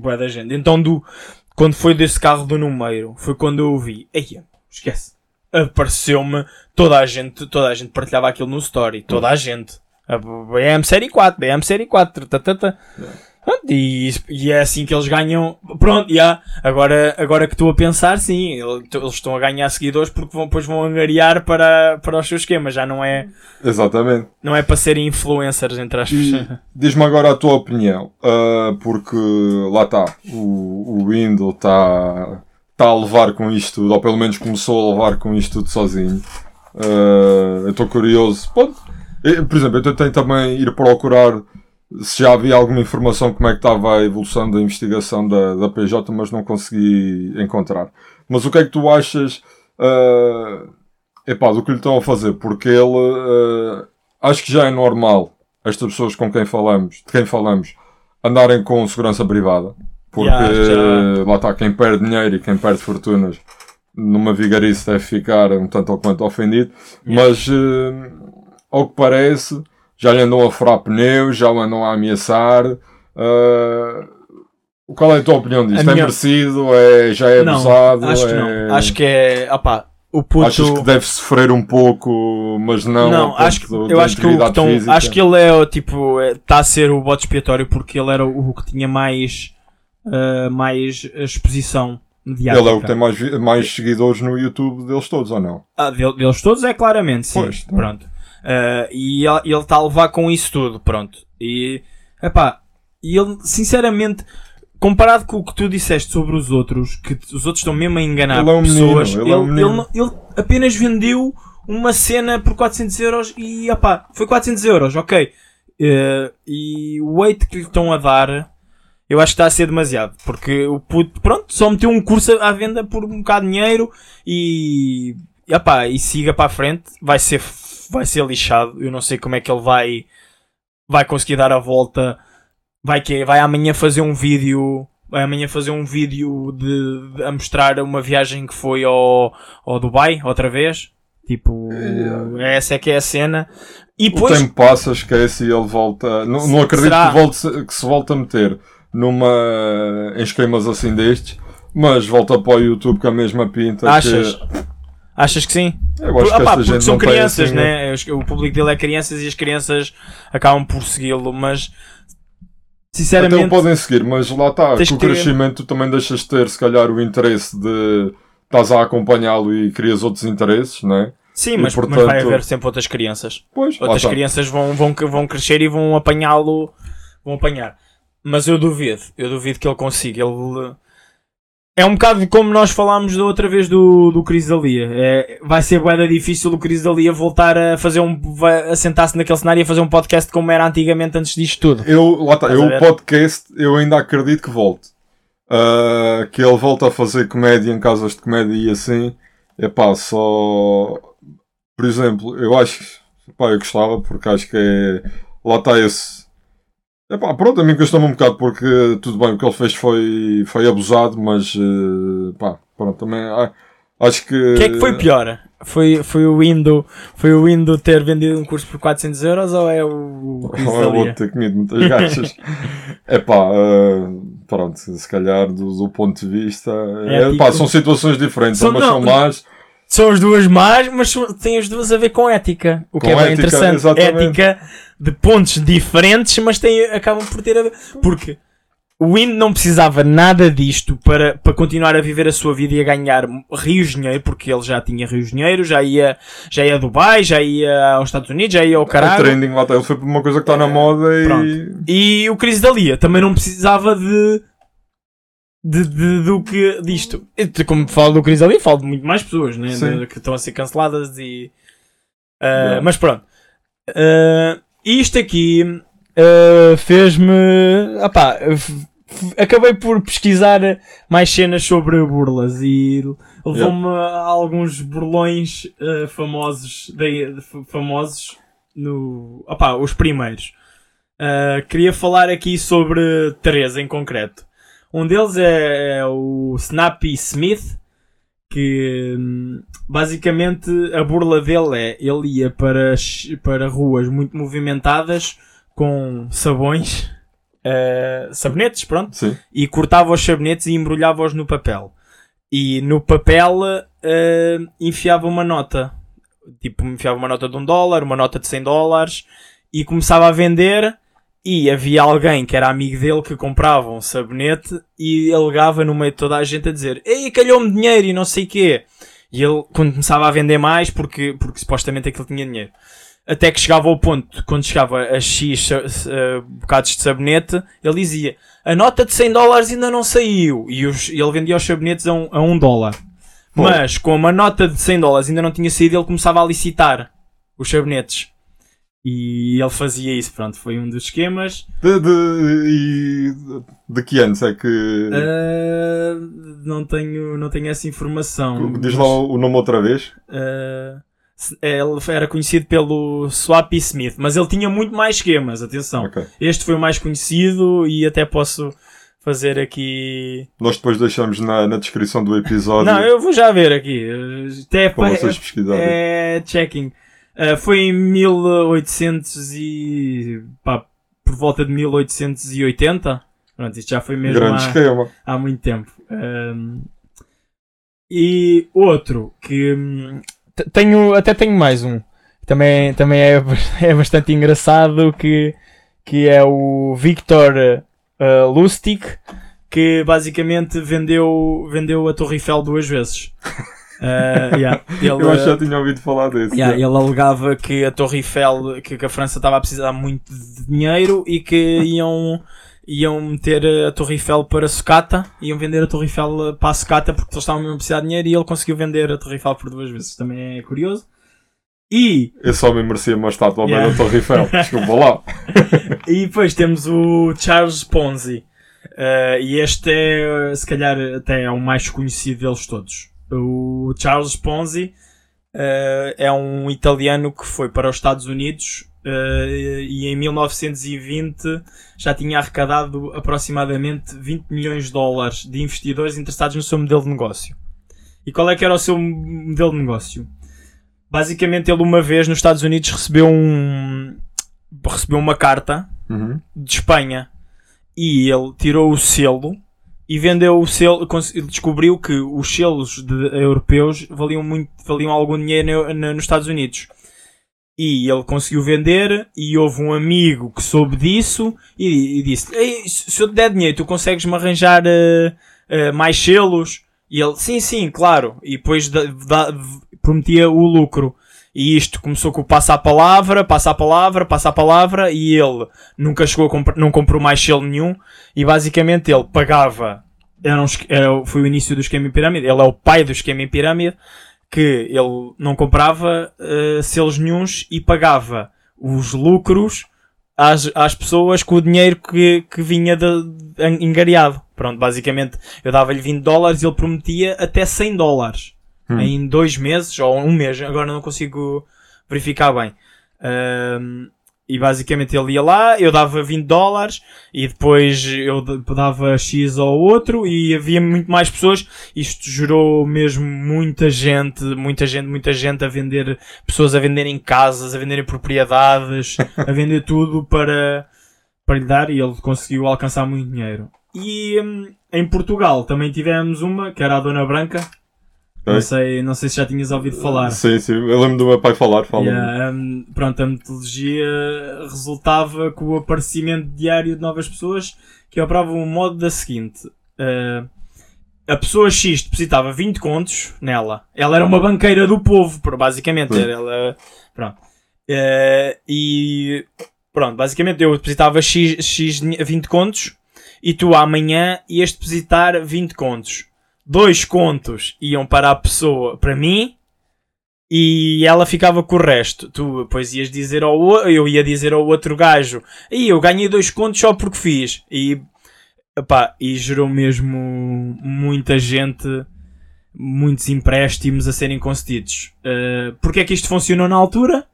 boa da gente. Então, do, quando foi desse carro do número, foi quando eu vi, eia, esquece. Apareceu-me, toda a gente, toda a gente partilhava aquilo no story, toda a gente. A BM Série 4, BM Série 4, tatata. E, e é assim que eles ganham. Pronto, yeah. agora, agora que estou a pensar, sim, eles estão a ganhar seguidores porque vão, depois vão angariar para, para os seus esquemas. Já não é. Exatamente. Não é para serem influencers entre as pessoas. Diz-me agora a tua opinião, uh, porque lá está, o, o Windows está tá a levar com isto tudo, ou pelo menos começou a levar com isto tudo sozinho. Uh, eu estou curioso. Pode, por exemplo, eu tentei também ir procurar se já havia alguma informação como é que estava a evolução da investigação da, da PJ, mas não consegui encontrar. Mas o que é que tu achas uh, epá, do que lhe estão a fazer? Porque ele uh, acho que já é normal estas pessoas com quem falamos, de quem falamos, andarem com segurança privada. Porque yeah, lá está quem perde dinheiro e quem perde fortunas numa vigarice deve ficar um tanto ou quanto ofendido. Yeah. Mas uh, ao que parece já lhe andam a furar pneus, já o andam a ameaçar. Uh, qual é a tua opinião disto? A é minha... merecido? É, já é não, abusado? Acho que é... não. Acho que é. Opá, o puto... Achas que deve sofrer um pouco, mas não. Não, acho que, eu acho que, o, então, acho que ele é tipo. Está é, a ser o bote expiatório porque ele era o, o que tinha mais. Uh, mais exposição mediática. Ele é o que tem mais, mais seguidores no YouTube deles todos, ou não? Ah, deles todos é claramente, sim. Pois, tá. Pronto. Uh, e ele está a levar com isso tudo, pronto. E, epá, e ele, sinceramente, comparado com o que tu disseste sobre os outros, que os outros estão mesmo a enganar ele é um pessoas, menino, ele, é um ele, ele, apenas vendeu uma cena por 400 euros e, epá, foi 400 euros, ok. Uh, e o weight que lhe estão a dar, eu acho que está a ser demasiado. Porque o puto, pronto, só meteu um curso à venda por um bocado de dinheiro e, e, opá, e siga para a frente. Vai ser, vai ser lixado. Eu não sei como é que ele vai, vai conseguir dar a volta. Vai que Vai amanhã fazer um vídeo vai amanhã fazer um vídeo de, de, a mostrar uma viagem que foi ao, ao Dubai outra vez. Tipo, é. essa é que é a cena. E depois... O tempo passa, esquece e ele volta. Não, não acredito que, volte, que se volte a meter numa, em esquemas assim destes, mas volta para o YouTube com a mesma pinta. Achas? Que... Achas que sim? Eu acho que ah, gente são crianças, assim, né? O público dele é crianças e as crianças acabam por segui-lo, mas sinceramente. Até o podem seguir, mas lá está, com o crescimento tu também deixas de ter, se calhar, o interesse de estás a acompanhá-lo e crias outros interesses, né? Sim, mas, portanto... mas vai haver sempre outras crianças. Pois, outras crianças vão, vão, vão crescer e vão apanhá-lo. Vão apanhar. Mas eu duvido, eu duvido que ele consiga. Ele é um bocado como nós falámos da outra vez do, do Cris Dalia. É, vai ser bem difícil o Cris Dalia voltar a fazer um. a sentar-se naquele cenário e a fazer um podcast como era antigamente antes disto tudo. Eu, lá tá, eu o podcast, eu ainda acredito que volte. Uh, que ele volta a fazer comédia em casas de comédia e assim. É pá, só. Por exemplo, eu acho. Pá, eu gostava porque acho que é. Lá está esse Epá, pronto, a mim gostou-me um bocado porque tudo bem, o que ele fez foi, foi abusado, mas uh, pá, pronto, também ah, acho que. O que é que foi pior? Foi, foi o Indo foi o Indo ter vendido um curso por 400 euros ou é o. Ou é o outro ter comido muitas gachas? é pá, uh, pronto, se calhar do, do ponto de vista. É, é, pá, são situações diferentes, são, umas não, são más. São as duas más, mas têm as duas a ver com ética. O que é bem ética, interessante. Exatamente. Ética de pontos diferentes, mas tem, acabam por ter a ver. Porque o Wind não precisava nada disto para, para continuar a viver a sua vida e a ganhar rios de dinheiro, porque ele já tinha rios de dinheiro, já ia, já ia a Dubai, já ia aos Estados Unidos, já ia ao caralho. O trending lá ele foi por uma coisa que está na moda e... E o Cris Dalia também não precisava de de, de, do que disto. Como falo do Chris ali, falo de muito mais pessoas né? De, que estão a ser canceladas e. Uh, mas pronto. Uh, isto aqui uh, fez-me. acabei por pesquisar mais cenas sobre burlas e levou-me yeah. a alguns burlões famosos, de, famosos no. Opá, os primeiros. queria falar aqui sobre três em concreto. Um deles é, é o Snappy Smith, que hum, basicamente a burla dele é ele ia para, para ruas muito movimentadas com sabões, uh, sabonetes, pronto, Sim. e cortava os sabonetes e embrulhava-os no papel. E no papel uh, enfiava uma nota, tipo, enfiava uma nota de um dólar, uma nota de 100 dólares e começava a vender e havia alguém que era amigo dele que comprava um sabonete e alegava no meio de toda a gente a dizer Ei, calhou-me dinheiro e não sei o quê. E ele, quando começava a vender mais, porque, porque supostamente aquilo tinha dinheiro. Até que chegava ao ponto, quando chegava a X uh, bocados de sabonete, ele dizia a nota de 100 dólares ainda não saiu. E os, ele vendia os sabonetes a 1 um, a um dólar. Mas, como a nota de 100 dólares ainda não tinha saído, ele começava a licitar os sabonetes. E ele fazia isso, pronto, foi um dos esquemas. De, de, de que anos é que. Uh, não, tenho, não tenho essa informação. Diz lá o nome outra vez. Uh, ele era conhecido pelo Swappy Smith, mas ele tinha muito mais esquemas, atenção. Okay. Este foi o mais conhecido e até posso fazer aqui. Nós depois deixamos na, na descrição do episódio. Não, eu vou já ver aqui. Até para vocês pesquisarem. É checking. Uh, foi em 1800 e... Pá, por volta de 1880. Pronto, isto já foi mesmo há, há, muito tempo. Um, e outro que hum, tenho, até tenho mais um. Também, também é, é bastante engraçado que, que é o Victor uh, Lustig que basicamente vendeu, vendeu a Torre Eiffel duas vezes. Uh, yeah, ele, eu acho que já tinha ouvido falar desse. Yeah, ele alegava que a Torre Eiffel, que, que, a França estava a precisar muito de dinheiro e que iam, iam meter a Torre Eiffel para a sucata, iam vender a Torre Eiffel para a sucata porque eles estavam mesmo a precisar de dinheiro e ele conseguiu vender a Torre Eiffel por duas vezes. Também é curioso. E. Esse homem merecia uma estátua ao yeah. meio da Torre Eiffel. Desculpa lá. e depois temos o Charles Ponzi. Uh, e este é, se calhar, até é o mais conhecido deles todos. O Charles Ponzi uh, é um italiano que foi para os Estados Unidos uh, e em 1920 já tinha arrecadado aproximadamente 20 milhões de dólares de investidores interessados no seu modelo de negócio. E qual é que era o seu modelo de negócio? Basicamente, ele uma vez nos Estados Unidos recebeu um recebeu uma carta uhum. de Espanha e ele tirou o selo e vendeu o selo, descobriu que os selos de, europeus valiam muito, valiam algum dinheiro no, no, nos Estados Unidos. E ele conseguiu vender e houve um amigo que soube disso e, e disse se eu te der dinheiro tu consegues-me arranjar uh, uh, mais selos? E ele, sim, sim, claro. E depois da, da, prometia o lucro. E isto começou com o passa a palavra, passa a palavra, passa a palavra, e ele nunca chegou a comprar, não comprou mais selo nenhum, e basicamente ele pagava, era um, era, foi o início do esquema em pirâmide, ele é o pai do esquema em pirâmide, que ele não comprava uh, selos nenhums e pagava os lucros às, às pessoas com o dinheiro que, que vinha de, de. Pronto, basicamente eu dava-lhe 20 dólares e ele prometia até 100 dólares hum. em dois meses ou um mês, agora não consigo verificar bem. Um, e basicamente ele ia lá, eu dava 20 dólares e depois eu dava X ao outro e havia muito mais pessoas. Isto gerou mesmo muita gente, muita gente, muita gente a vender, pessoas a venderem casas, a venderem propriedades, a vender tudo para, para lhe dar e ele conseguiu alcançar muito dinheiro. E hum, em Portugal também tivemos uma, que era a Dona Branca, não sei, não sei se já tinhas ouvido falar. Sim, sim, eu lembro do meu pai falar. Fala yeah, um, pronto, a metodologia resultava com o aparecimento diário de novas pessoas que operavam o modo da seguinte: uh, a pessoa X depositava 20 contos nela, ela era uma banqueira do povo, basicamente. Sim. Ela, pronto. Uh, e pronto, basicamente eu depositava X, X 20 contos e tu amanhã ias depositar 20 contos dois contos iam para a pessoa, para mim, e ela ficava com o resto. Tu depois ias dizer ao eu ia dizer ao outro gajo, e eu ganhei dois contos só porque fiz. E, epá, e gerou mesmo muita gente, muitos empréstimos a serem concedidos. Uh, Porquê é que isto funcionou na altura?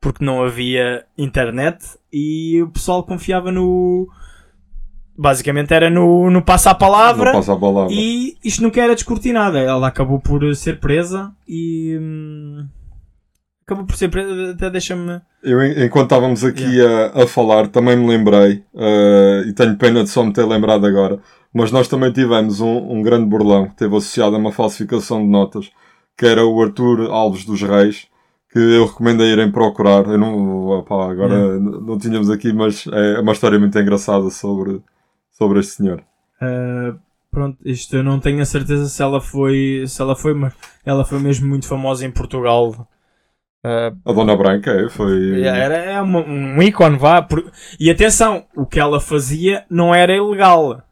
Porque não havia internet e o pessoal confiava no, basicamente era no, no passa a palavra, passa a palavra e isto nunca era descortinada. Ela acabou por ser presa e hum, acabou por ser presa. Até deixa-me. Eu, enquanto estávamos aqui yeah. a, a falar, também me lembrei, uh, e tenho pena de só me ter lembrado agora, mas nós também tivemos um, um grande burlão que esteve associado a uma falsificação de notas, que era o Arthur Alves dos Reis. Que eu recomendo a irem procurar. Eu não, opa, agora yeah. não tínhamos aqui, mas é uma história muito engraçada sobre, sobre este senhor? Uh, pronto, isto eu não tenho a certeza se ela foi, se ela foi, mas ela foi mesmo muito famosa em Portugal. Uh, a Dona Branca é, foi. Era, era uma, um ícone, vá. Por... E atenção, o que ela fazia não era ilegal.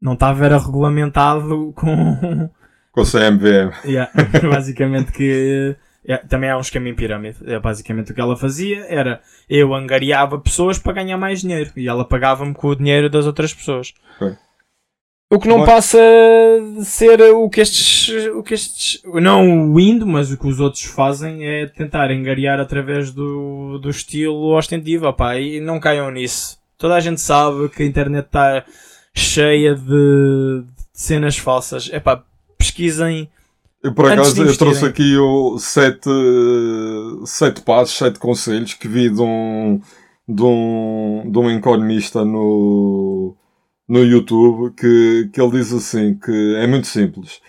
Não estava era regulamentado com. Com o CMVM. Yeah, basicamente que é, também há um esquema em pirâmide. É, basicamente o que ela fazia era eu angariava pessoas para ganhar mais dinheiro e ela pagava-me com o dinheiro das outras pessoas. Okay. O que não Bom. passa de ser o que estes, o que estes, não o indo, mas o que os outros fazem é tentar angariar através do, do estilo ostentivo, opá, e não caiam nisso. Toda a gente sabe que a internet está cheia de, de cenas falsas. Epá, pesquisem eu, por acaso, eu trouxe aqui o sete, sete passos, sete conselhos que vi de um, de um, de um economista no, no YouTube que, que ele diz assim, que é muito simples.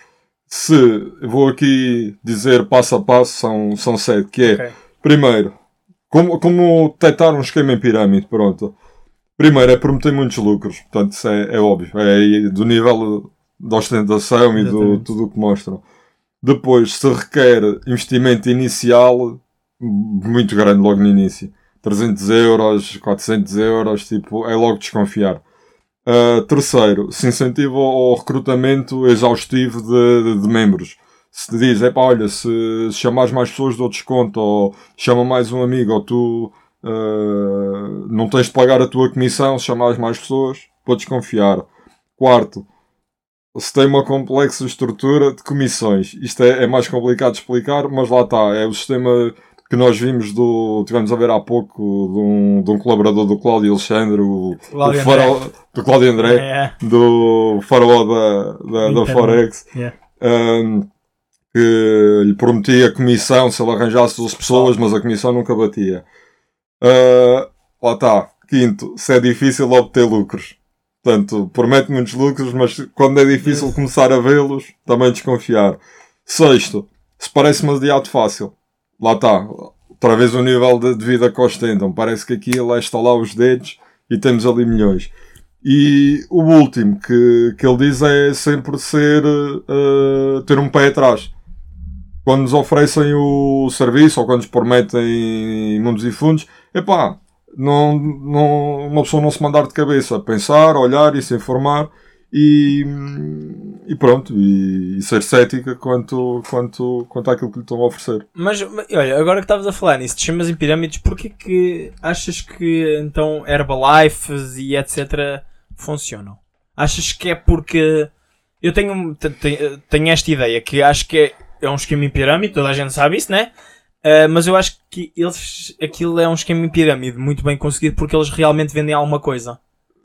Se, vou aqui dizer passo a passo, são, são sete, que é, okay. primeiro, como, como detectar um esquema em pirâmide, pronto. Primeiro é prometer muitos lucros, portanto isso é, é óbvio, é do nível da ostentação e do tudo o que mostram. Depois, se requer investimento inicial muito grande logo no início, 300 euros, 400 euros, tipo, é logo desconfiar. Uh, terceiro, se incentiva ao recrutamento exaustivo de, de, de, membros. se te diz, é pá, olha, se, se chamares mais pessoas dou desconto, ou chama mais um amigo, ou tu uh, não tens de pagar a tua comissão se chamares mais pessoas, podes confiar. Quarto, se tem uma complexa estrutura de comissões. Isto é, é mais complicado de explicar, mas lá está, é o sistema que nós vimos do. Tivemos a ver há pouco de um, de um colaborador do Cláudio Alexandre, o, Cláudio o farol, do Cláudio André, É, do farol da, da, da. Forex, yeah. um, que lhe prometia comissão se ele arranjasse duas pessoas, mas a comissão nunca batia. Uh, lá está. Quinto, se é difícil obter lucros. Portanto, promete muitos lucros, mas quando é difícil começar a vê-los, também desconfiar. Sexto, se parece demasiado fácil. Lá está. Outra vez o nível de, vida que ostentam. Parece que aquilo é estalar os dedos e temos ali milhões. E o último que, que ele diz é sempre ser eh, ter um pé atrás. Quando nos oferecem o serviço ou quando nos prometem mundos e fundos, epá, não, não, uma pessoa não se mandar de cabeça, pensar, olhar e se informar e, e pronto, e, e ser cética quanto, quanto, quanto àquilo que lhe estão a oferecer. Mas, olha, agora que estavas a falar nisso, te chamas em pirâmides, porquê que achas que então Herbalifes e etc. funcionam? Achas que é porque. Eu tenho, te- te- tenho esta ideia que acho que é, é um esquema em pirâmide, toda a gente sabe isso, né? Ah, mas eu acho que eles, aquilo é um esquema em pirâmide muito bem conseguido porque eles realmente vendem alguma coisa.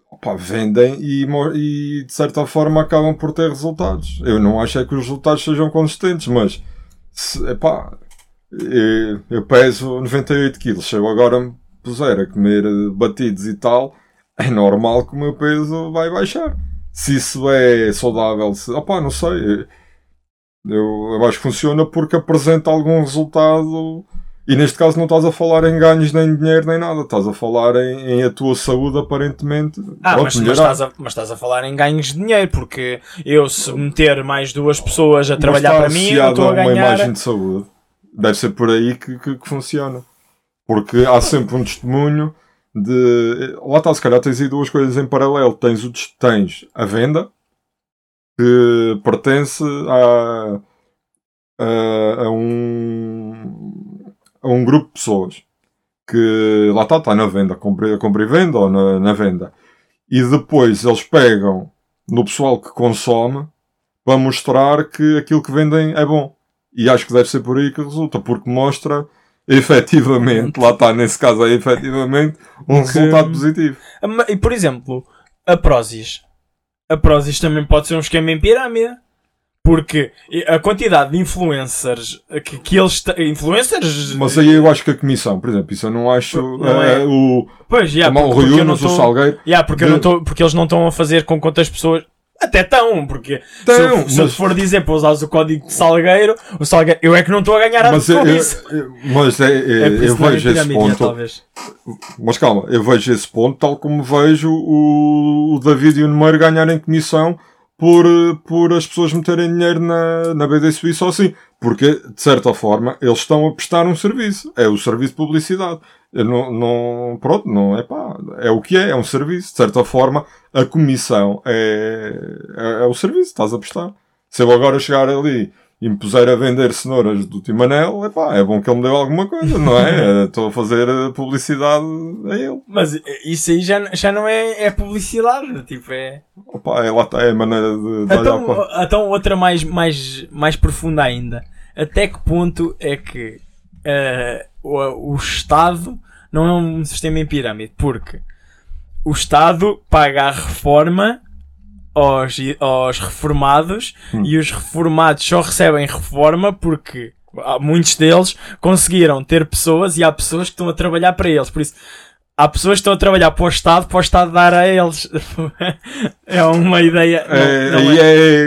Opa, vendem e, e de certa forma acabam por ter resultados. Eu não acho é que os resultados sejam consistentes, mas se, epá, eu, eu peso 98 kg, se eu agora me puser a comer eh, batidos e tal, é normal que o meu peso vai baixar. Se isso é saudável, se, opá, não sei. Eu, eu acho que funciona porque apresenta algum resultado. E neste caso não estás a falar em ganhos nem dinheiro nem nada, estás a falar em, em a tua saúde aparentemente. Ah, pronto, mas, mas, estás a, mas estás a falar em ganhos de dinheiro, porque eu se meter mais duas pessoas a trabalhar para mim, eu estou a uma ganhar. imagem de saúde. Deve ser por aí que, que, que funciona. Porque há sempre um testemunho de. Lá está, se calhar tens aí duas coisas em paralelo. Tens, o, tens a venda, que pertence a, a, a um, a um grupo de pessoas que lá está, está na venda, compra, compra e venda ou na, na venda. E depois eles pegam no pessoal que consome para mostrar que aquilo que vendem é bom. E acho que deve ser por aí que resulta, porque mostra efetivamente, lá está, nesse caso é efetivamente, um Que- resultado positivo. E por exemplo, a Prozis. A Prozis também pode ser um esquema em pirâmide. Porque a quantidade de influencers que, que eles têm. Influencers? Mas aí eu acho que a comissão, por exemplo, isso eu não acho. Não é. eh, o Pois, já, Tomar o Rui porque o. Salgueiro. Yeah, porque, de- não tô, porque eles não estão a fazer com quantas pessoas. Até estão, porque se, Tão, eu, se eu mas- for dizer para usares o código de Salgueiro, o Salgueiro, eu é que não estou a ganhar nada Mas, com eu, isso. eu- mas é, é- É eu vejo esse ponto. talvez. Mas calma, eu vejo esse ponto tal como vejo o, o David e o Numeiro ganharem comissão por, por as pessoas meterem dinheiro na, na BD Suíça ou assim. Porque, de certa forma, eles estão a prestar um serviço. É o serviço de publicidade. Não, não, pronto, não é pá, é o que é, é um serviço. De certa forma, a comissão é, é, é o serviço, estás a prestar. Se eu agora chegar ali e me puser a vender cenouras do Timanel, epá, é bom que ele me deu alguma coisa, não é? Estou a fazer eh, publicidade a ele. Mas isso aí já, já não é, é publicidade, tipo, é... Opa, é, lá está, é a maneira de, de olhar Então, para... então outra mais, mais, mais profunda ainda. Até que ponto é que eh, o, o Estado não é um sistema em pirâmide? Porque o Estado paga a reforma aos, aos reformados Hum. e os reformados só recebem reforma porque muitos deles conseguiram ter pessoas e há pessoas que estão a trabalhar para eles. Por isso, há pessoas que estão a trabalhar para o Estado, para o Estado dar a eles. é uma ideia. É, não é.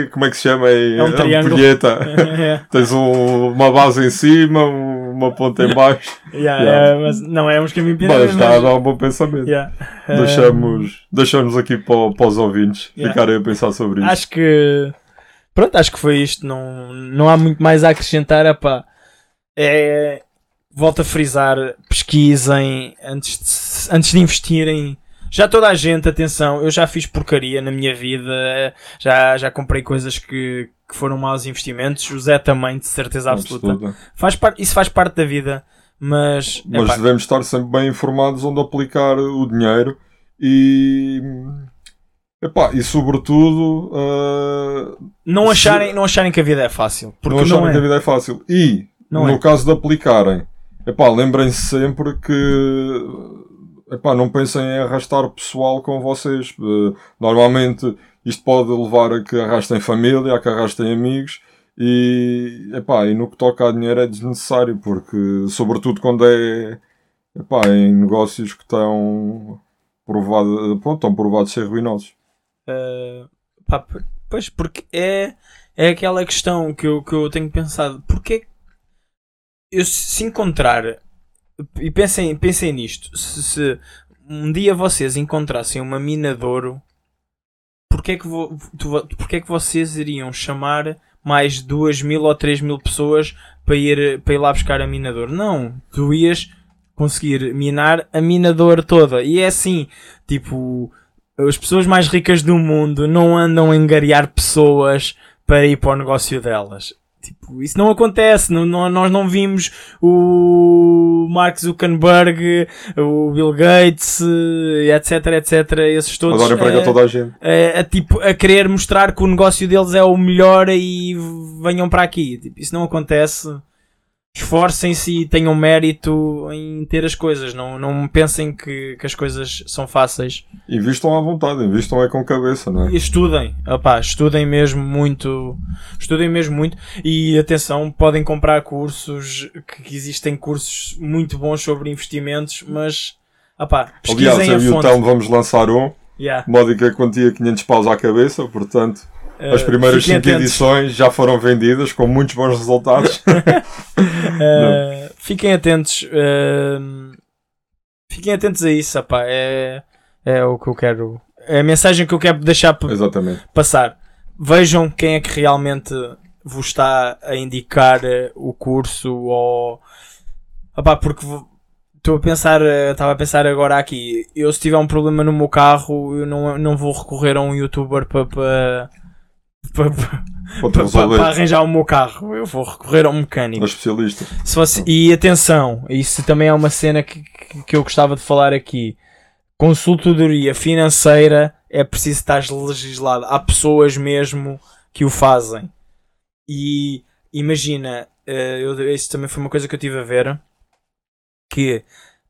é, como é que se chama? É, É um triângulo. É, Tens um- uma base em cima, uma ponta em baixo. yeah, Yeah. é, mas não é um em pirâmide, Mas está a dar um bom pensamento. yeah. É, Deixamos, deixamos aqui para, para os ouvintes ficarem a pensar sobre isso. acho que pronto, acho que foi isto. Não, não há muito mais a acrescentar. Epá, é, volto a frisar, pesquisem antes de, antes de investirem. Já toda a gente, atenção, eu já fiz porcaria na minha vida, já, já comprei coisas que, que foram maus investimentos, o Zé também, de certeza absoluta. Faz par... Isso faz parte da vida, mas. Mas devemos estar sempre bem informados onde aplicar o dinheiro e. Epá, e sobretudo. Uh, não, acharem, se... não acharem que a vida é fácil. Porque não acharem não é. que a vida é fácil. E, não no é. caso de aplicarem, epá, lembrem-se sempre que. Epá, não pensem em arrastar pessoal com vocês. Uh, normalmente isto pode levar a que arrastem família, a que arrastem amigos. E, epá, e no que toca a dinheiro é desnecessário, porque, sobretudo quando é epá, em negócios que estão, provado, pronto, estão provados ser ruinosos. Uh, pá, pois, porque é, é aquela questão que eu, que eu tenho pensado. Porque eu se encontrar, e pensem, pensem nisto, se, se um dia vocês encontrassem uma mina de ouro porque é que, vo, porque é que vocês iriam chamar mais duas mil ou três mil pessoas para ir, para ir lá buscar a minador? Não, tu ias conseguir minar a minador toda. E é assim, tipo, as pessoas mais ricas do mundo não andam a engariar pessoas para ir para o negócio delas. Tipo, isso não acontece. Não, não, nós não vimos o Mark Zuckerberg, o Bill Gates, etc, etc. Esses todos. Agora emprega toda a gente. A, a, tipo, a querer mostrar que o negócio deles é o melhor e venham para aqui. Tipo, isso não acontece esforcem-se e tenham mérito em ter as coisas. Não, não pensem que, que as coisas são fáceis. Invistam à vontade, invistam é com cabeça, não é? E estudem, opá, estudem mesmo muito. Estudem mesmo muito. E atenção, podem comprar cursos, que existem cursos muito bons sobre investimentos, mas opá, pesquisem Aliás, eu a fonte. Então vamos lançar um. Yeah. Módica quantia 500 paus à cabeça, portanto as eh, primeiras 5 edições já foram vendidas com muitos bons resultados. uh, fiquem atentos. Uh, fiquem atentos a isso. É, é o que eu quero. É a mensagem que eu quero deixar Exatamente. passar. Vejam quem é que realmente vos está a indicar o curso ou. Apá, porque estou a pensar, estava a pensar agora aqui. Eu se tiver um problema no meu carro, eu não, não vou recorrer a um youtuber para. para para, para, para, arranjar o meu carro. Eu vou recorrer ao mecânico. Ao especialista. Se fosse, e atenção, isso também é uma cena que, que eu gostava de falar aqui. Consultoria financeira é preciso estar legislado. Há pessoas mesmo que o fazem. E imagina, eh, eu, isso também foi uma coisa que eu tive a ver. Que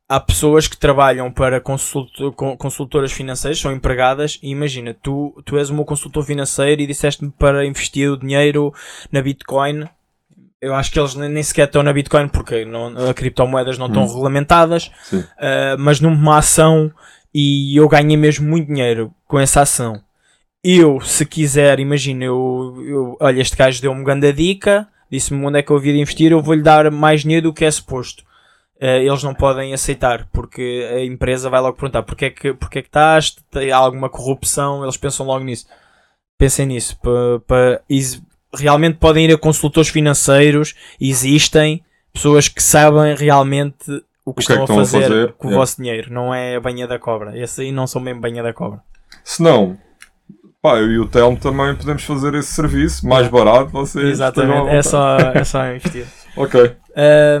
há pessoas que trabalham para consultoras financeiras, são empregadas, e imagina, tu, tu és o meu consultor financeiro e disseste-me para investir o dinheiro na Bitcoin. Eu acho que eles nem sequer estão na Bitcoin porque não, as criptomoedas não estão hum. regulamentadas, uh, mas numa ação e eu ganhei mesmo muito dinheiro com essa ação. Eu, se quiser, imagina, eu, eu olha, este gajo deu-me grande dica, disse-me onde é que eu havia de investir, eu vou-lhe dar mais dinheiro do que é suposto eles não podem aceitar, porque a empresa vai logo perguntar porque é que, porque é que estás, há alguma corrupção, eles pensam logo nisso. Pensem nisso. Pa, pa, realmente podem ir a consultores financeiros, existem pessoas que sabem realmente o que, o que estão, é que a, fazer a, fazer com o é. vosso dinheiro, não é a banha da cobra. Esse aí não são mesmo banha da cobra. Se não, pá, eu e o Telmo também podemos fazer esse serviço mais barato. Vocês Exatamente, é só, é só investir. ok.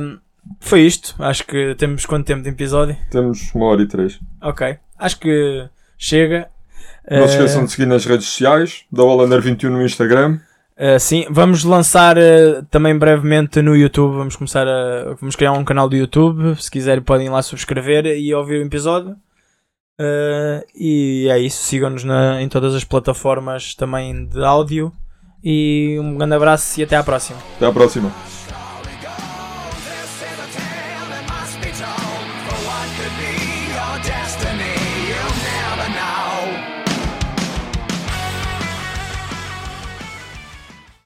Um, foi isto. Acho que temos quanto tempo de episódio? Temos uma hora e três. Ok. Acho que chega. Não se esqueçam de seguir nas redes sociais, da Hollander21 no Instagram. Uh, sim, vamos lançar uh, também brevemente no YouTube. Vamos começar a. Vamos criar um canal do YouTube. Se quiserem, podem lá subscrever e ouvir o episódio. Uh, e é isso. Sigam-nos em todas as plataformas também de áudio. E um grande abraço e até à próxima. Até à próxima.